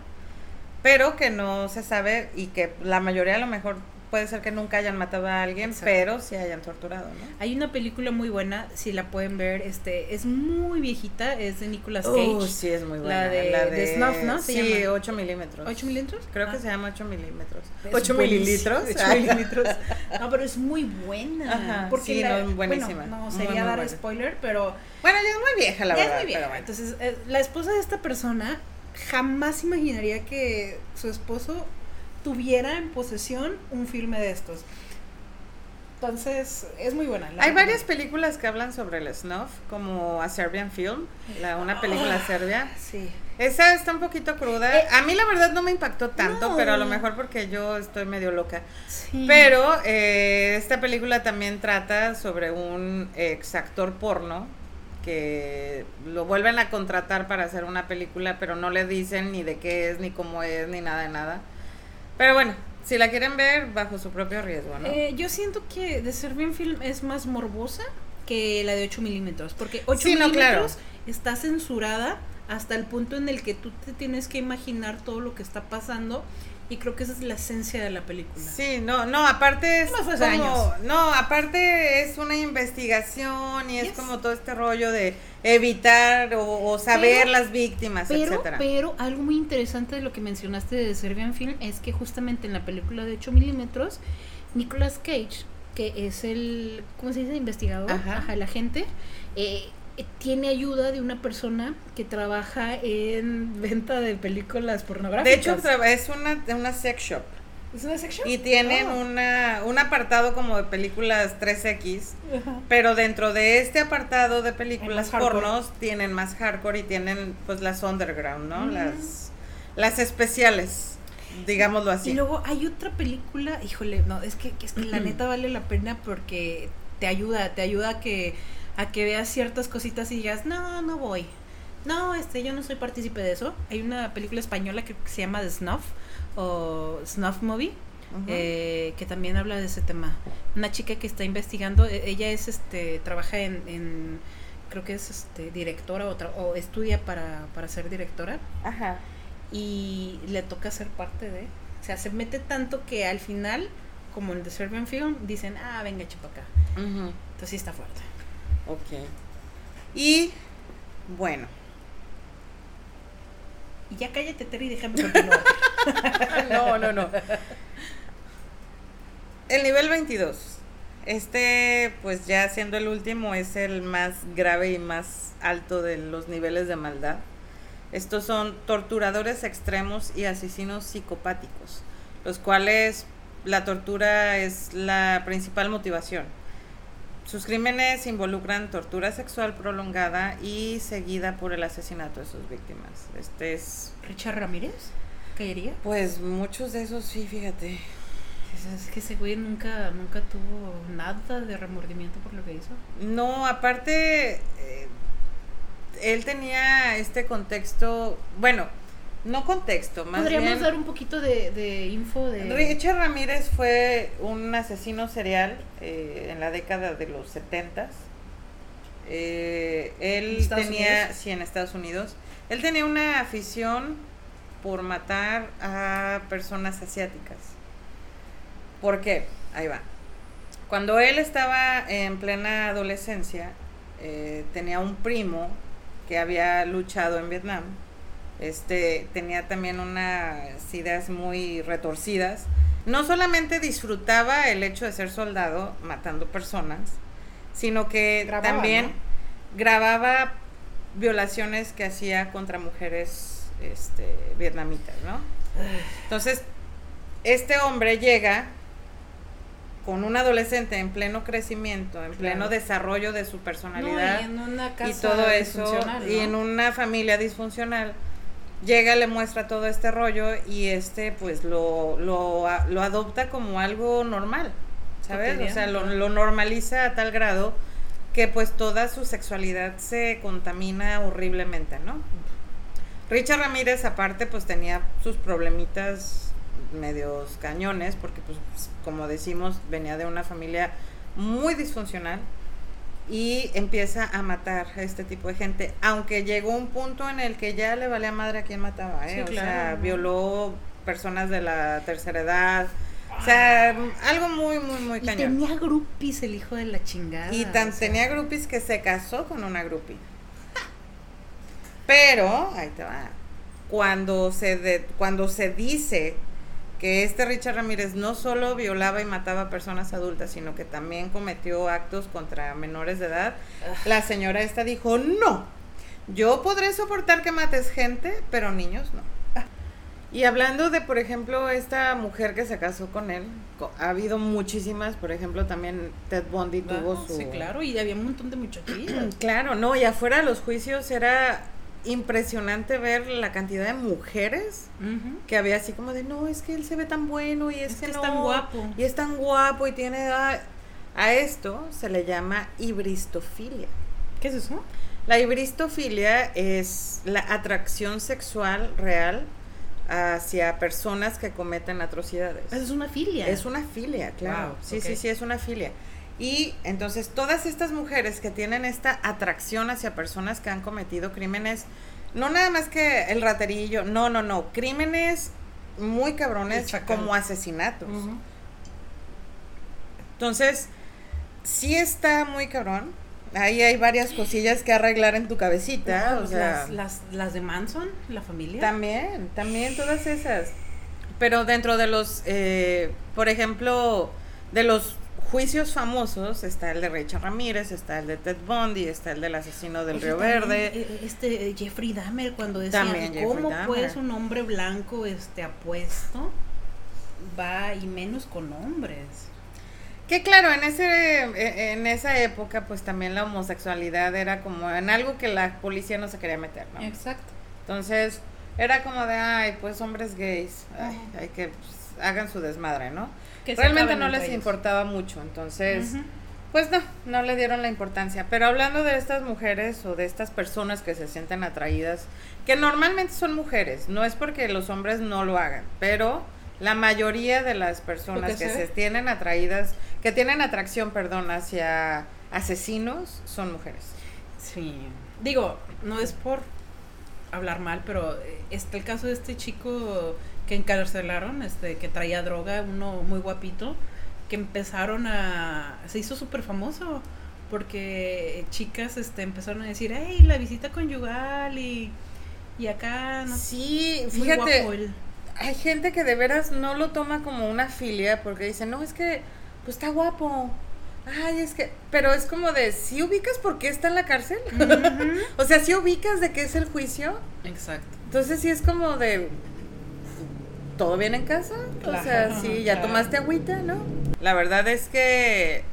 pero que no se sabe y que la mayoría a lo mejor puede ser que nunca hayan matado a alguien, Exacto. pero sí hayan torturado, ¿no? Hay una película muy buena, si la pueden ver, este es muy viejita, es de Nicolas Cage. Uh, sí, es muy buena. La de- de Snuff, ¿no? Se sí, llama. 8 milímetros. ¿8 milímetros? Creo que Ah. se llama 8 milímetros. Es 8 buenísima. mililitros. Ocho mililitros. No, pero es muy buena. Ajá, porque sí, la- no, buenísima. Bueno, no Muy, sería muy dar buena. spoiler, pero Bueno, ya es muy vieja, la ya verdad. es muy vieja. bueno. Entonces, eh, la esposa de esta persona jamás imaginaría que su esposo tuviera en posesión un filme de estos. Entonces, es muy buena. la Hay varias películas que hablan sobre el snuff, como A Serbian Film, la, una película Ah, serbia. Sí. Esa está un poquito cruda. Eh, a mí la verdad no me impactó tanto, no. pero a lo mejor porque yo estoy medio loca. sí. Pero eh, esta película también trata sobre un ex actor porno que lo vuelven a contratar para hacer una película, pero no le dicen ni de qué es, ni cómo es, ni nada de nada. Pero bueno, si la quieren ver, bajo su propio riesgo, ¿no? Eh, yo siento que de Serbian Film es más morbosa que la de 8 milímetros, porque 8 Sí, no, milímetros claro. está censurada hasta el punto en el que tú te tienes que imaginar todo lo que está pasando y creo que esa es la esencia de la película. Sí, no, no, aparte es hace como, años. no, aparte es una investigación y es como todo este rollo de evitar o, o saber Pero- las víctimas, Pero, etcétera. pero algo muy interesante de lo que mencionaste de Serbian Film es que justamente en la película de 8 milímetros, Nicolas Cage, que es el, ¿cómo se dice? Investigador, Ajá. ajá, el agente, eh, tiene ayuda de una persona que trabaja en venta de películas de pornográficas. hecho, traba- es una, una sex shop ¿Es una section? y tienen Oh. una, un apartado como de películas 3X, Ajá. pero dentro de este apartado de películas pornos tienen más hardcore y tienen pues las underground, ¿no? Mm. Las, las especiales, digámoslo así. Y luego hay otra película, híjole, no, es que, es que la neta vale la pena porque te ayuda, te ayuda a que, a que veas ciertas cositas y digas, no, no voy. No, este, yo no soy partícipe de eso. Hay una película española que se llama The Snuff o Snuff Movie. Eh, que también habla de ese tema. Una chica que está investigando, e- ella es, este, trabaja en, en creo que es, este, directora o, tra- o estudia para, para ser directora Ajá. y le toca ser parte de. O sea, se mete tanto que al final como en The Serbian Film, dicen, ah, venga, echa pa' acá. Entonces sí está fuerte. Ok. Y bueno, Y ya cállate, Terry, déjame continuar. no, no, no. El nivel 22. Este, pues ya siendo el último, es el más grave y más alto de los niveles de maldad. Estos son torturadores extremos y asesinos psicopáticos, los cuales la tortura es la principal motivación. Sus crímenes involucran tortura sexual prolongada y seguida por el asesinato de sus víctimas. Este es, ¿Richard Ramírez? ¿Caería? pues muchos de esos sí, fíjate. Es, es que ese güey nunca, nunca tuvo nada de remordimiento por lo que hizo. No, aparte, eh, él tenía este contexto, bueno, no contexto, más ¿Podríamos bien... dar un poquito de, de info de... Richard Ramírez fue un asesino serial eh, en la década de los 70 él ¿En Estados tenía, Unidos? sí, en Estados Unidos, él tenía una afición por matar a personas asiáticas. ¿Por qué? Ahí va. Cuando él estaba en plena adolescencia, eh, tenía un primo que había luchado en Vietnam. Este tenía también unas ideas muy retorcidas. No solamente disfrutaba el hecho de ser soldado matando personas, sino que Grababa, también ¿no? grababa violaciones que hacía contra mujeres este, vietnamitas, ¿no? Entonces, este hombre llega con un adolescente en pleno crecimiento, en pleno desarrollo de su personalidad No, y en una casa y todo eso, y en una familia disfuncional, llega, le muestra todo este rollo y este pues lo, lo, lo adopta como algo normal, ¿sabes? O sea, lo, lo normaliza a tal grado que pues toda su sexualidad se contamina horriblemente, ¿no? Richard Ramírez aparte pues tenía sus problemitas medios cañones porque pues como decimos venía de una familia muy disfuncional y empieza a matar a este tipo de gente, aunque llegó un punto en el que ya le valía madre a quien mataba, ¿eh? Sí, o sea, violó personas de la tercera edad, o sea, algo muy, muy, muy Y cañón. tenía groupies el hijo de la chingada. Y tan o sea, tenía groupies que se casó con una groupie. Pero, ahí te va. Cuando se, de- cuando se dice que este Richard Ramírez no solo violaba y mataba a personas adultas, sino que también cometió actos contra menores de edad, la señora esta dijo, no, yo podré soportar que mates gente, pero niños no. Y hablando de, por ejemplo, esta mujer que se casó con él, ha habido muchísimas, por ejemplo, también Ted Bundy tuvo Ah, su... Sí, claro, y había un montón de muchachillas. Claro, no, y afuera de los juicios era impresionante ver la cantidad de mujeres que había así como de, no, es que él se ve tan bueno y es, Es que, que es no, tan guapo". Y es tan guapo y tiene... A, a esto se le llama hibristofilia. ¿Qué es eso? La hibristofilia es la atracción sexual real hacia personas que cometen atrocidades. Es una filia. Es una filia, claro. Wow, sí, sí, sí, es una filia. Y entonces todas estas mujeres que tienen esta atracción hacia personas que han cometido crímenes, no nada más que el raterillo, no, no, no, crímenes muy cabrones como asesinatos. Entonces, sí está muy cabrón. Ahí hay varias cosillas que arreglar en tu cabecita, o sea, las, las, las de Manson, la familia. también, también todas esas. Pero dentro de los, eh, por ejemplo, de los juicios famosos está el de Richard Ramírez, está el de Ted Bundy, está el del asesino del Oye, Río también, Verde. eh, Este eh, Jeffrey Dahmer cuando decía cómo pues un hombre blanco este apuesto va y menos con hombres. Que claro, en ese eh, en esa época pues también la homosexualidad era como en algo que la policía no se quería meter, ¿no? Exacto. Entonces, era como de, ay, pues hombres gays, ay, hay que pues, hagan su desmadre, ¿no? Que Realmente no les ellos. importaba mucho, entonces, pues no, no le dieron la importancia. Pero hablando de estas mujeres o de estas personas que se sienten atraídas, que normalmente son mujeres, no es porque los hombres no lo hagan, pero la mayoría de las personas que se tienen atraídas, que tienen atracción, perdón, hacia asesinos, son mujeres. Sí. Digo, no es por hablar mal, pero eh, está el caso de este chico que encarcelaron, este que traía droga, uno muy guapito, que empezaron a... se hizo súper famoso porque chicas este, empezaron a decir, hey, la visita conyugal y, y acá... No, Sí, fíjate, hay gente que de veras no lo toma como una filia porque dice, no, es que, pues está guapo. Ay, es que, pero es como de, ¿sí ubicas por qué está en la cárcel? O sea, ¿sí ubicas de qué es el juicio? Exacto. Entonces sí es como de, ¿todo bien en casa? o sea, sí, ya claro. tomaste agüita, ¿no? La verdad es que,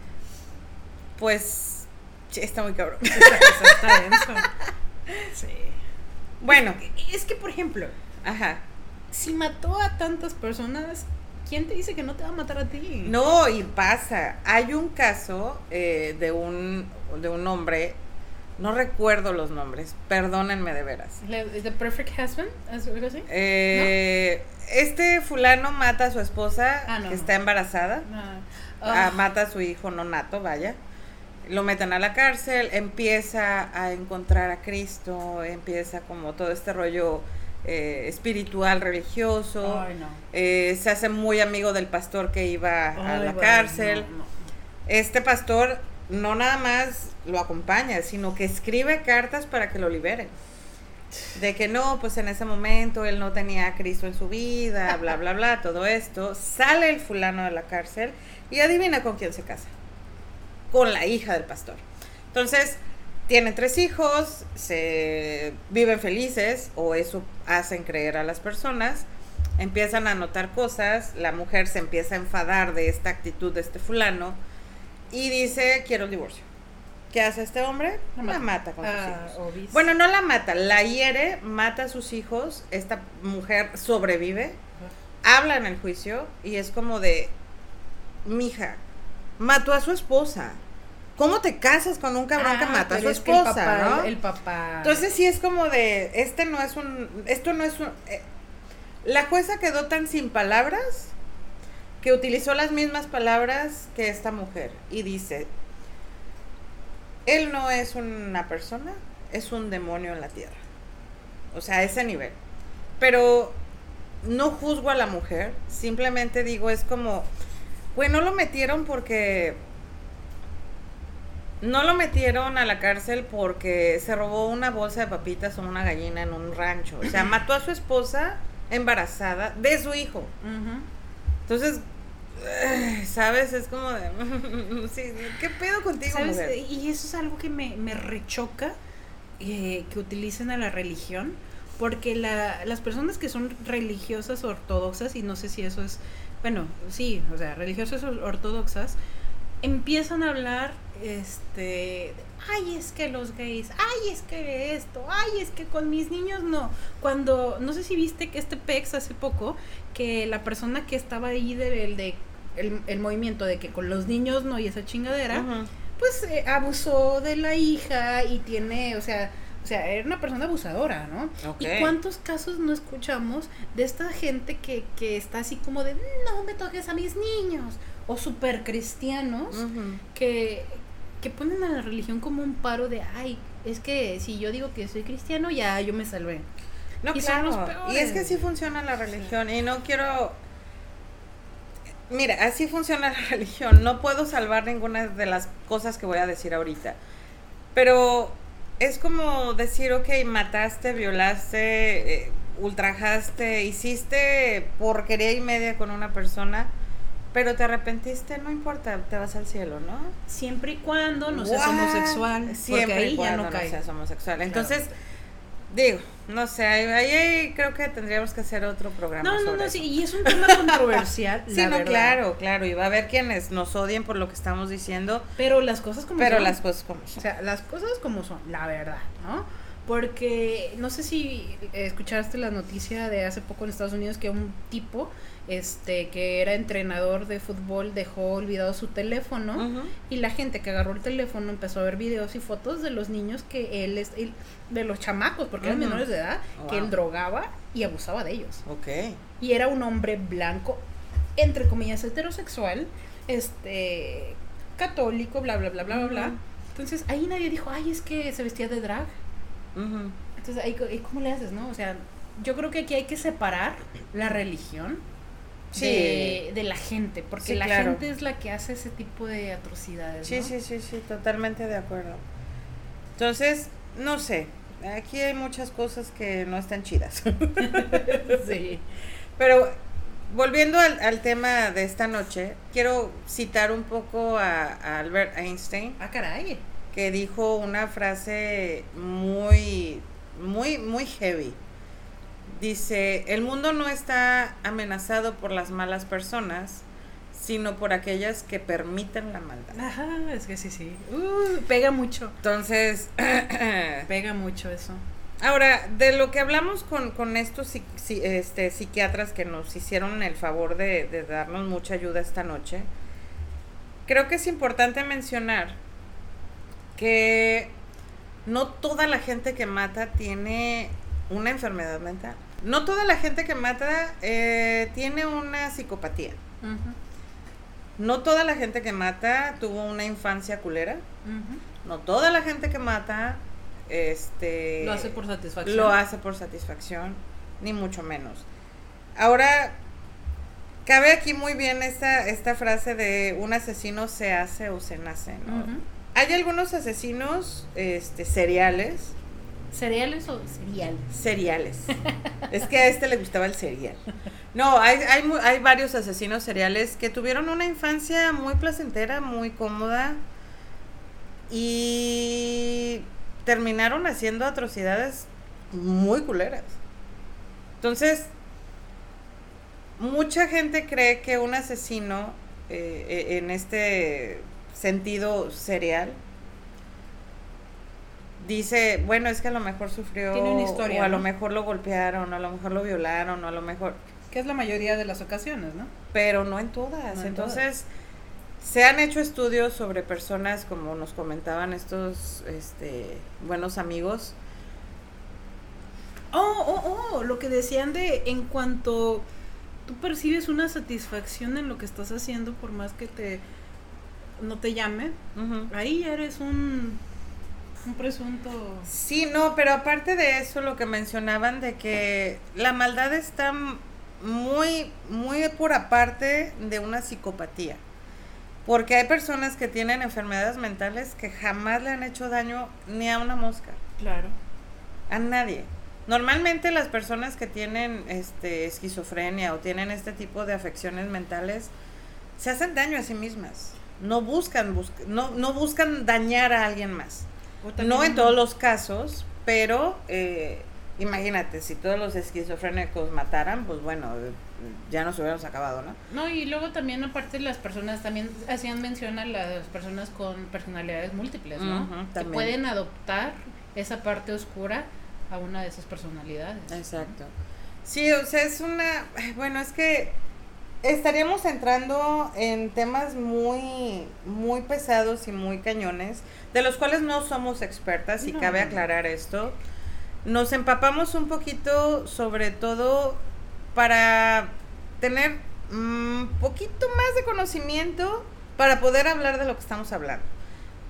pues, está muy cabrón. Está denso. Sí. bueno, Es que, por ejemplo, ajá. si mató a tantas personas, ¿quién te dice que no te va a matar a ti? No, y pasa. Hay un caso eh, de un de un hombre, no recuerdo los nombres, perdónenme de veras. ¿The Perfect Husband? ¿Es algo así? Eh, Este fulano mata a su esposa Ah, no, que está embarazada, Ah, ah, mata a su hijo no nato, vaya. Lo meten a la cárcel, empieza a encontrar a Cristo, empieza como todo este rollo eh, espiritual, religioso. Ay, no. Eh, se hace muy amigo del pastor que iba a la bueno, cárcel. Este pastor no nada más lo acompaña, sino que escribe cartas para que lo liberen. De que no, pues en ese momento él no tenía a Cristo en su vida, bla, bla, bla, todo esto. Sale el fulano de la cárcel y adivina con quién se casa. Con la hija del pastor. Entonces, tienen tres hijos, se viven felices, o eso hacen creer a las personas. Empiezan a notar cosas, la mujer se empieza a enfadar de esta actitud de este fulano y dice, quiero el divorcio. ¿Qué hace este hombre? La La mata. con sus Ah, hijos. obis. Bueno, no la mata, la hiere, mata a sus hijos, esta mujer sobrevive, habla en el juicio y es como de, mija, mató a su esposa. ¿Cómo te casas con un cabrón que Ah, mata a su pero es que el esposa, papá- no? El papá. Entonces sí es como de, este no es un, esto no es un, eh, la jueza quedó tan sin palabras que utilizó las mismas palabras que esta mujer y dice, él no es una persona, es un demonio en la tierra. O sea, a ese nivel. Pero no juzgo a la mujer, simplemente digo, es como, güey, no lo metieron porque no lo metieron a la cárcel porque se robó una bolsa de papitas o una gallina en un rancho. O sea, mató a su esposa embarazada de su hijo. Entonces, ¿sabes? Es como de... sí, ¿Qué pedo contigo, ¿Sabes? mujer? Y eso es algo que me, me rechoca eh, que utilicen a la religión, porque la, las personas que son religiosas ortodoxas, y no sé si eso es, bueno, sí, o sea, religiosas or- ortodoxas, empiezan a hablar, este, ay, es que los gays, ay, es que esto, ay, es que con mis niños no. Cuando, no sé si viste que este PEX hace poco, que la persona que estaba ahí del de, el, el movimiento de que con los niños no y esa chingadera, pues eh, abusó de la hija y tiene, o sea, o sea, era una persona abusadora, ¿no? ¿Y cuántos casos no escuchamos de esta gente que, que está así como de, no me toques a mis niños? O super cristianos que, que ponen a la religión como un paro de, ay, es que si yo digo que soy cristiano, ya yo me salvé. No, Y son claro. los peores. Y es que así funciona la religión. Y no quiero. Mira, así funciona la religión. No puedo salvar ninguna de las cosas que voy a decir ahorita. Pero es como decir, ok, mataste, violaste, eh, ultrajaste, hiciste porquería y media con una persona, pero te arrepentiste, no importa, te vas al cielo, ¿no? Siempre y cuando no seas What? homosexual, porque Siempre ahí y ya cuando no cae. seas homosexual. Claro. Digo, no sé, ahí, creo que tendríamos que hacer otro programa. No, no, sobre no, eso. sí, y es un tema controversial, Sí, la no, verdad. claro, claro, y va a haber quienes nos odien por lo que estamos diciendo, Pero las cosas como pero son. las cosas como O son. sea, las cosas como son, la verdad, ¿no? Porque no sé si escuchaste la noticia de hace poco en Estados Unidos que un tipo este que era entrenador de fútbol dejó olvidado su teléfono y la gente que agarró el teléfono empezó a ver videos y fotos de los niños que él es de los chamacos porque eran Ujú. menores de edad que él drogaba y abusaba de ellos. Ok. Y era un hombre blanco, entre comillas, heterosexual, este, católico, bla, bla, bla, bla, bla, bla. Entonces ahí nadie dijo, ay, es que se vestía de drag. Entonces ahí, ¿cómo le haces, no? O sea, yo creo que aquí hay que separar la religión Sí. de, de la gente, porque Sí, la claro. gente es la que hace ese tipo de atrocidades. Sí, ¿no? sí, sí, sí, totalmente de acuerdo. Entonces, no sé, aquí hay muchas cosas que no están chidas. Sí. Pero volviendo al, al tema de esta noche, quiero citar un poco a, a Albert Einstein, Ah, caray. Que dijo una frase muy, muy, muy heavy. Dice, el mundo no está amenazado por las malas personas, sino por aquellas que permiten la maldad. Ajá, es que sí, sí. Uh, pega mucho. Entonces, Pega mucho eso. ahora, de lo que hablamos con, con estos este, psiquiatras que nos hicieron el favor de, de darnos mucha ayuda esta noche, creo que es importante mencionar que no toda la gente que mata tiene una enfermedad mental. No toda la gente que mata eh, tiene una psicopatía. No toda la gente que mata tuvo una infancia culera. No toda la gente que mata este Lo hace por satisfacción. lo hace por satisfacción, ni mucho menos. Ahora cabe aquí muy bien esta esta frase de un asesino se hace o se nace, ¿no? Hay algunos asesinos este seriales, ¿Cereales o cereal? seriales. es que a este le gustaba el cereal. No, hay, hay, hay varios asesinos seriales que tuvieron una infancia muy placentera, muy cómoda y terminaron haciendo atrocidades muy culeras. Entonces, mucha gente cree que un asesino, eh, eh, en este sentido serial, dice, bueno, es que a lo mejor sufrió, Tiene una historia, o a lo mejor lo golpearon, o a lo mejor lo violaron, o a lo mejor, Que es la mayoría de las ocasiones, ¿no? pero no en todas. No en Entonces, se han hecho estudios sobre personas, como nos comentaban estos este, buenos amigos, Oh, oh, oh, lo que decían de en cuanto tú percibes una satisfacción en lo que estás haciendo, por más que te no te llame, ahí ya eres un, un presunto. Sí, no, pero aparte de eso, lo que mencionaban de que la maldad está muy, muy por aparte de una psicopatía. Porque hay personas que tienen enfermedades mentales que jamás le han hecho daño ni a una mosca, Claro. a nadie. Normalmente las personas que tienen este esquizofrenia o tienen este tipo de afecciones mentales se hacen daño a sí mismas. No buscan, busc- no, no buscan dañar a alguien más. No en todos los casos, pero eh, imagínate, si todos los esquizofrénicos mataran, pues bueno, eh, ya nos hubiéramos acabado, ¿no? No, y luego también aparte las personas también hacían mención a las personas con personalidades múltiples, ¿no? Que pueden adoptar esa parte oscura a una de esas personalidades. Exacto. Sí, o sea, es una, bueno, es que estaríamos entrando en temas muy, muy pesados y muy cañones, de los cuales no somos expertas, y No. cabe aclarar esto. Nos empapamos un poquito, sobre todo para tener un poquito más de conocimiento para poder hablar de lo que estamos hablando.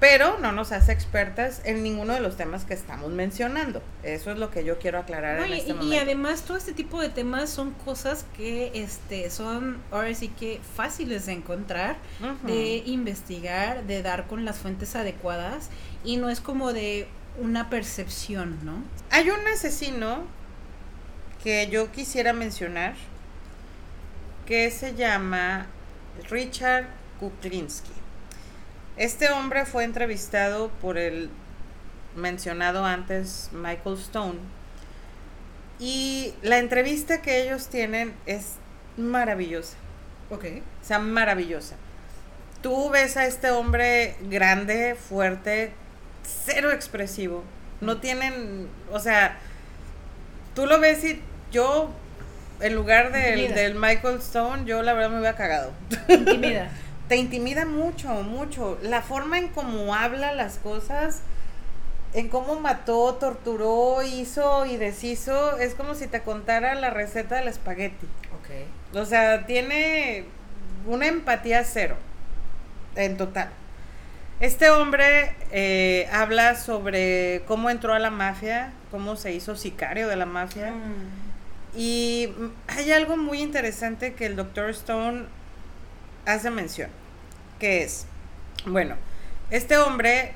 Pero no nos hace expertas en ninguno de los temas que estamos mencionando. Eso es lo que yo quiero aclarar No, en y, este y momento. además todo este tipo de temas son cosas que este son ahora sí que fáciles de encontrar, de investigar, de dar con las fuentes adecuadas y no es como de una percepción, ¿no? Hay un asesino que yo quisiera mencionar que se llama Richard Kuklinski. Este hombre fue entrevistado por el mencionado antes Michael Stone y la entrevista que ellos tienen es maravillosa. Ok. O sea, maravillosa. Tú ves a este hombre grande, fuerte, cero expresivo. No tienen, o sea, tú lo ves y yo, en lugar del, del Michael Stone, yo la verdad me hubiera cagado. Intimida. Te intimida mucho, mucho. La forma en cómo habla las cosas, en cómo mató, torturó, hizo y deshizo, es como si te contara la receta del espagueti. ok. O sea, tiene una empatía cero, en total. Este hombre eh, habla sobre cómo entró a la mafia, cómo se hizo sicario de la mafia. Mm. Y hay algo muy interesante que el doctor Stone hace mención, que es, bueno, este hombre,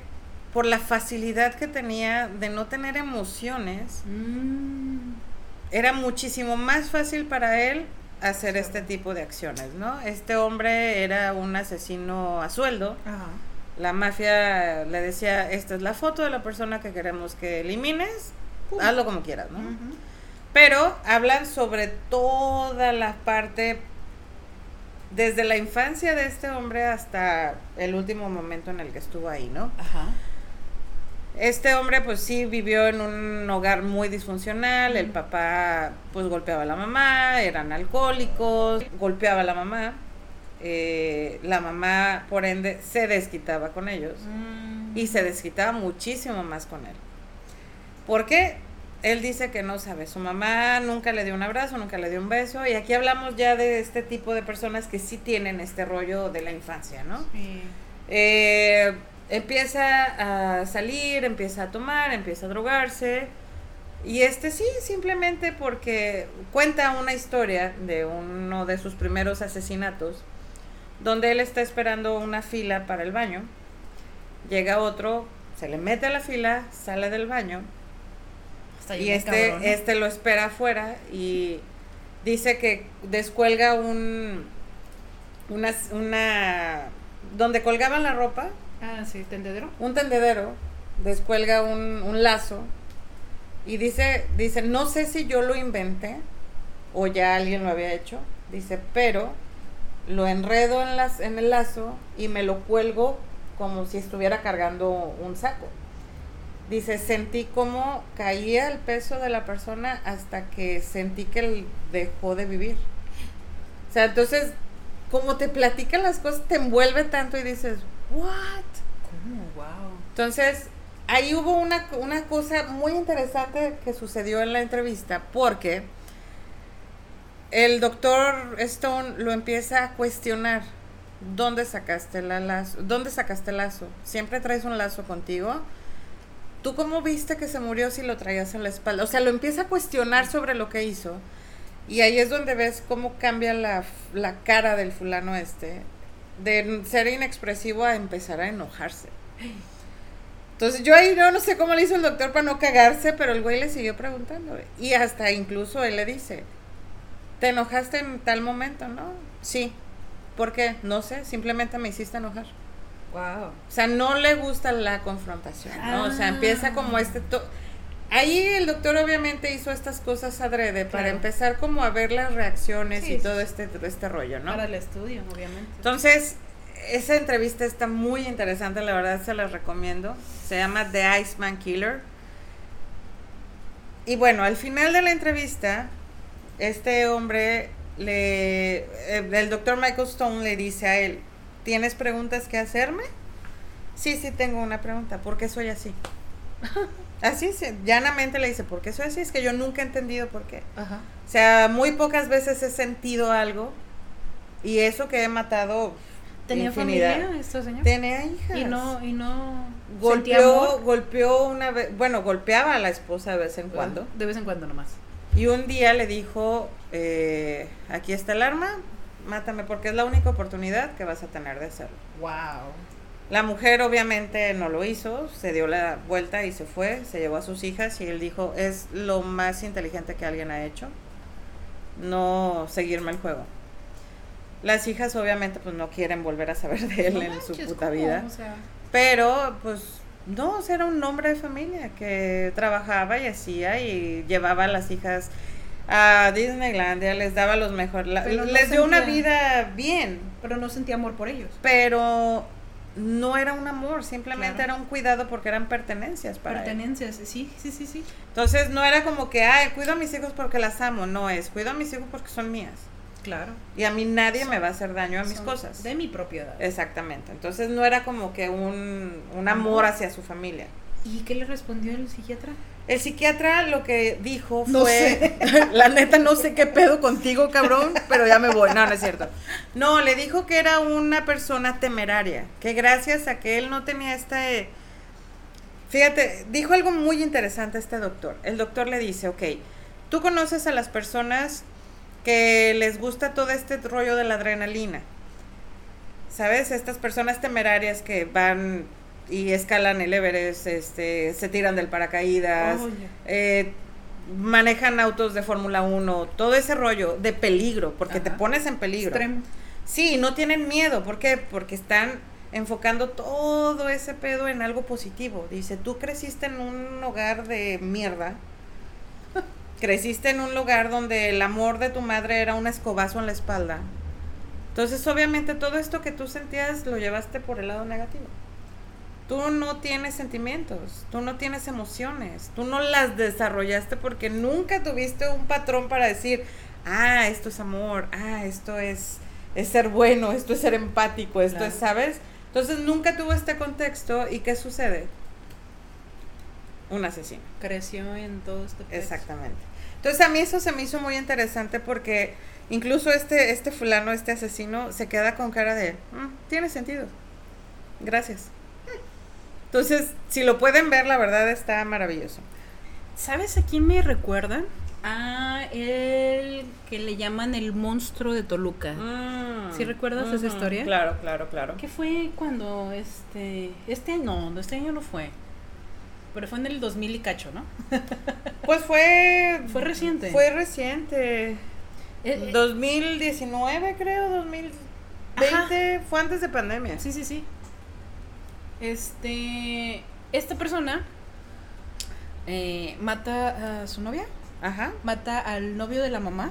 por la facilidad que tenía de no tener emociones, Mm. era muchísimo más fácil para él hacer este tipo de acciones, ¿no? Este hombre era un asesino a sueldo. Ajá. La mafia le decía, esta es la foto de la persona que queremos que elimines, Pum. hazlo como quieras, ¿no? Pero hablan sobre toda la parte, desde la infancia de este hombre hasta el último momento en el que estuvo ahí, ¿no? Ajá. Este hombre pues sí vivió en un hogar muy disfuncional, el papá pues golpeaba a la mamá, eran alcohólicos, golpeaba a la mamá, eh, la mamá por ende se desquitaba con ellos Mm. y se desquitaba muchísimo más con él. ¿Por qué? Él dice que no sabe, su mamá nunca le dio un abrazo, nunca le dio un beso y aquí hablamos ya de este tipo de personas que sí tienen este rollo de la infancia, ¿no? Sí. Eh, empieza a salir, empieza a tomar, empieza a drogarse. Y este sí, simplemente porque cuenta una historia de uno de sus primeros asesinatos, donde él está esperando una fila para el baño. Llega otro, se le mete a la fila, sale del baño Está y este, este lo espera afuera y dice que descuelga un una, una donde colgaban la ropa, Ah, sí, tendedero. un tendedero, descuelga un, un lazo y dice, dice, no sé si yo lo inventé o ya alguien lo había hecho, dice, pero lo enredo en, las, en el lazo y me lo cuelgo como si estuviera cargando un saco. Dice, sentí como caía el peso de la persona hasta que sentí que él dejó de vivir. O sea, entonces, como te platican las cosas, te envuelve tanto y dices, ¿what? ¿Cómo? Wow. Entonces, ahí hubo una, una cosa muy interesante que sucedió en la entrevista, porque el doctor Stone lo empieza a cuestionar. ¿Dónde sacaste la lazo? ¿Dónde sacaste el lazo? ¿Siempre traes un lazo contigo? ¿Tú cómo viste que se murió si lo traías en la espalda? O sea, lo empieza a cuestionar sobre lo que hizo. Y ahí es donde ves cómo cambia la, la cara del fulano este. De ser inexpresivo a empezar a enojarse. Entonces yo ahí no, no sé cómo le hizo el doctor para no cagarse, pero el güey le siguió preguntando. Y hasta incluso él le dice, ¿te enojaste en tal momento? No, sí. ¿Por qué? No sé, simplemente me hiciste enojar. Wow. O sea, no le gusta la confrontación, ¿no? O sea, Ah. empieza como este... Ahí el doctor obviamente hizo estas cosas adrede para empezar como a ver las reacciones Sí, y todo este, este rollo, ¿no? Para el estudio, obviamente. Entonces, esa entrevista está muy interesante, la verdad se la recomiendo. Se llama The Iceman Killer. Y bueno, al final de la entrevista, este hombre le eh, el doctor Michael Stone le dice a él, ¿tienes preguntas que hacerme? Sí, sí tengo una pregunta, ¿por qué soy así? Así, sí, llanamente le dice, ¿por qué soy así? Es que yo nunca he entendido por qué. Ajá. O sea, muy pocas veces he sentido algo y eso que he matado ¿Tenía infinidad. familia este señor? Tenía hijas. Y no, y no. golpeó, golpeó una vez, bueno, golpeaba a la esposa de vez en cuando. De vez en cuando nomás. Y un día le dijo, eh, aquí está el arma, mátame porque es la única oportunidad que vas a tener de hacerlo. Wow. La mujer obviamente no lo hizo, se dio la vuelta y se fue, se llevó a sus hijas y él dijo, es lo más inteligente que alguien ha hecho, no seguirme el juego. Las hijas obviamente pues no quieren volver a saber de él No en manches, su puta ¿cómo? vida, O sea, pero pues no, era un hombre de familia que trabajaba y hacía y llevaba a las hijas a Disneylandia, les daba los mejores, no les dio una vida bien, pero no sentía amor por ellos. pero no era un amor, simplemente Claro. era un cuidado porque eran pertenencias para él. Pertenencias, sí, sí, sí, sí. Entonces no era como que, ay, cuido a mis hijos porque las amo, no es, cuido a mis hijos porque son mías. Claro. Y a mí nadie me va a hacer daño a mis cosas. De mi propiedad. Exactamente. Entonces no era como que un, un amor hacia su familia. ¿Y qué le respondió el psiquiatra? El psiquiatra lo que dijo No fue, la neta no sé qué pedo contigo, cabrón, pero ya me voy. No, no es cierto. No, le dijo que era una persona temeraria, que gracias a que él no tenía este... Fíjate, dijo algo muy interesante este doctor. El doctor le dice, ok, tú conoces a las personas que les gusta todo este rollo de la adrenalina. ¿Sabes? Estas personas temerarias que van y escalan el Everest, este, se tiran del paracaídas, eh, manejan autos de Fórmula 1, todo ese rollo de peligro, porque te pones en peligro. Extremo. Sí, no tienen miedo, ¿por qué? Porque están enfocando todo ese pedo en algo positivo. Dice, tú creciste en un hogar de mierda, creciste en un lugar donde el amor de tu madre era un escobazo en la espalda. Entonces, obviamente, todo esto que tú sentías lo llevaste por el lado negativo. Tú no tienes sentimientos, tú no tienes emociones, tú no las desarrollaste porque nunca tuviste un patrón para decir, ah, esto es amor, ah, esto es, es ser bueno, esto es ser empático, esto Claro. es, ¿sabes? Entonces nunca tuvo este contexto y ¿qué sucede? Un asesino. Creció en todo este pedo. Exactamente. Entonces a mí eso se me hizo muy interesante porque incluso este, este fulano, este asesino, se queda con cara de, "Mm, tiene sentido. Gracias. Entonces, si lo pueden ver, la verdad está maravilloso. ¿Sabes a quién me recuerdan? A el que le llaman el monstruo de Toluca. ¿Sí recuerdas esa historia? Claro, claro, claro. ¿Qué fue cuando este este año no, este año no fue. Pero fue en el 2000 y cacho, ¿no? Pues fue... Fue reciente. Fue reciente. Eh, eh, 2019, creo, 2020. Fue antes de pandemia. Sí, sí, sí. Este, esta persona eh, mata a su novia, Ajá. mata al novio de la mamá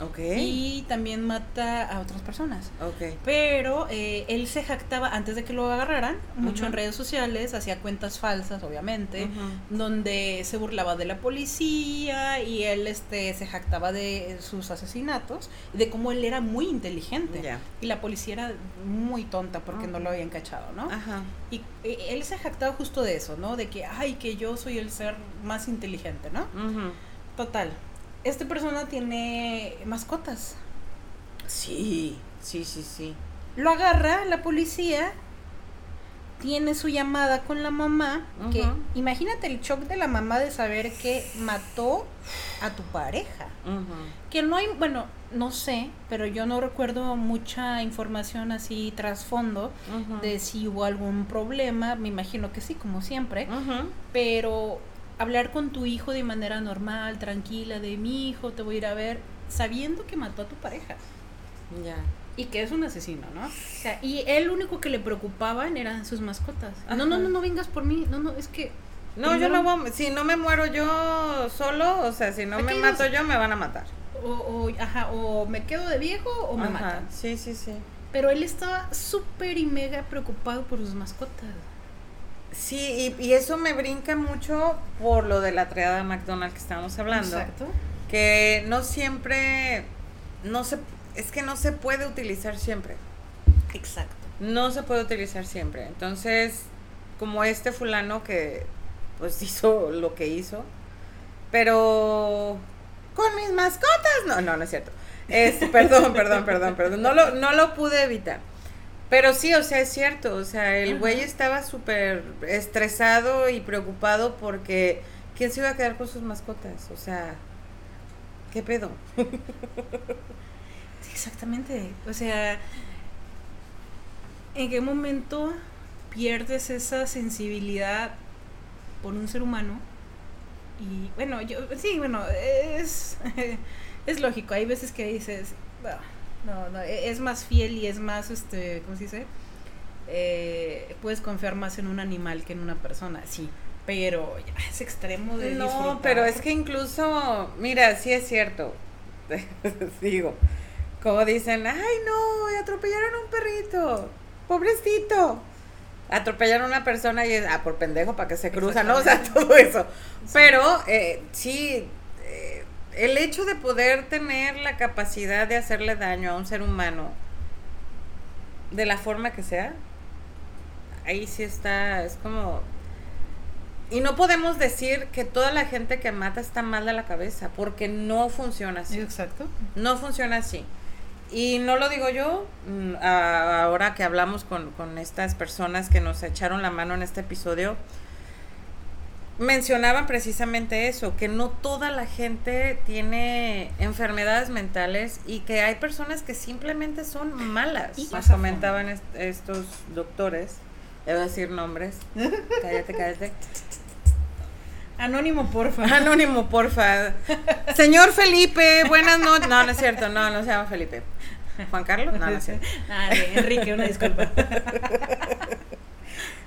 Ok. y también mata a otras personas. Ok. Pero eh, él se jactaba, antes de que lo agarraran, mucho en redes sociales, hacía cuentas falsas, obviamente, donde se burlaba de la policía y él este, se jactaba de sus asesinatos, y de cómo él era muy inteligente. Y la policía era muy tonta porque no lo habían cachado, ¿no? Ajá. Y eh, él se jactaba justo de eso, ¿no? De que, ay, que yo soy el ser más inteligente, ¿no? Total. Esta persona tiene mascotas. Sí, sí, sí, sí. Lo agarra la policía, tiene su llamada con la mamá, que imagínate el shock de la mamá de saber que mató a tu pareja. Que no hay, bueno, no sé, pero yo no recuerdo mucha información así trasfondo de si hubo algún problema, me imagino que sí, como siempre, pero hablar con tu hijo de manera normal, tranquila, de mi hijo, te voy a ir a ver, sabiendo que mató a tu pareja Ya. y que es un asesino, ¿no? O sea, y él único que le preocupaban eran sus mascotas. Ajá. No, no, no, no vengas por mí, no, no, es que... No, yo no voy, si no me muero yo solo, o sea, si no me mato yo, me van a matar. O, o, ajá, o me quedo de viejo o me Ajá, matan. Sí, sí, sí. Pero él estaba súper y mega preocupado por sus mascotas. Sí, y, y eso me brinca mucho por lo de la triada McDonald's que estábamos hablando. Exacto. Que no siempre, no se, es que no se puede utilizar siempre. Exacto. No se puede utilizar siempre. Entonces, como este fulano que pues hizo lo que hizo, pero con mis mascotas, no, no, no es cierto. Este, perdón, perdón, perdón, perdón. No lo, no lo pude evitar. Pero sí, o sea, es cierto. O sea, el Ajá. güey estaba súper estresado y preocupado porque ¿quién se iba a quedar con sus mascotas? O sea, ¿qué pedo? Sí, exactamente. O sea, ¿en qué momento pierdes esa sensibilidad por un ser humano? Y bueno, yo sí, bueno, es es lógico. Hay veces que dices, no, no, no, e- es más fiel y es más, este, ¿cómo se dice? Eh, puedes confiar más en un animal que en una persona, sí. Pero ya es extremo de No, disfrutar. pero es que incluso, mira, sí es cierto. Digo, como dicen, ay no, atropellaron a un perrito, pobrecito. Atropellaron a una persona y es, ah, por pendejo, para que se cruza, ¿no? O sea, todo eso. Pero, eh, sí, el hecho de poder tener la capacidad de hacerle daño a un ser humano, de la forma que sea, ahí sí está, es como... Y no podemos decir que toda la gente que mata está mal de la cabeza, porque no funciona así. Exacto. No funciona así. Y no lo digo yo, mm, ahora que hablamos con, con estas personas que nos echaron la mano en este episodio, mencionaban precisamente eso, que no toda la gente tiene enfermedades mentales y que hay personas que simplemente son malas. Nos comentaban est- estos doctores, debo decir nombres, cállate, cállate. Anónimo, porfa. Anónimo, porfa. Señor Felipe, buenas noches. No, no es cierto, no, no se llama Felipe. Juan Carlos, no, no es cierto. Ah, Enrique, una disculpa.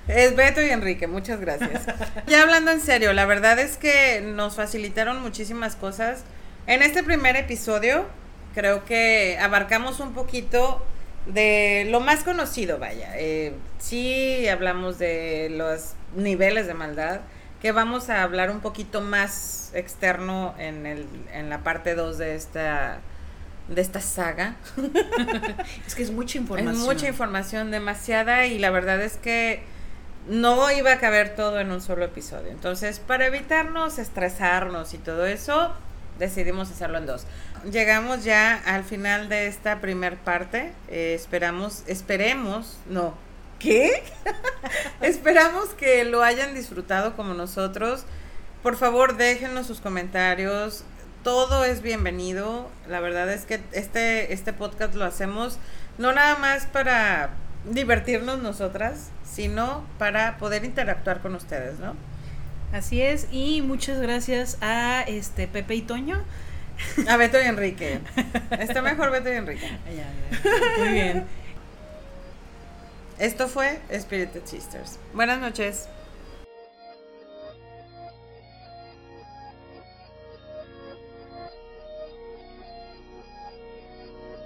Es Beto y Enrique, muchas gracias. Ya hablando en serio, la verdad es que nos facilitaron muchísimas cosas. En este primer episodio, creo que abarcamos un poquito de lo más conocido, vaya. Eh, sí hablamos de los niveles de maldad, que vamos a hablar un poquito más externo en, el, en la parte 2 de esta, de esta saga. Es que es mucha información. Es mucha información, demasiada, y la verdad es que no iba a caber todo en un solo episodio. Entonces, para evitarnos estresarnos y todo eso, decidimos hacerlo en dos. Llegamos ya al final de esta primer parte. Eh, esperamos, esperemos, no. ¿Qué? Esperamos que lo hayan disfrutado como nosotros. Por favor, déjenos sus comentarios. Todo es bienvenido. La verdad es que este, este podcast lo hacemos no nada más para divertirnos nosotras, sino para poder interactuar con ustedes, ¿no? Así es, y muchas gracias a este Pepe y Toño. A Beto y Enrique. Está mejor Beto y Enrique. Muy bien. Esto fue Spirited Sisters. Buenas noches.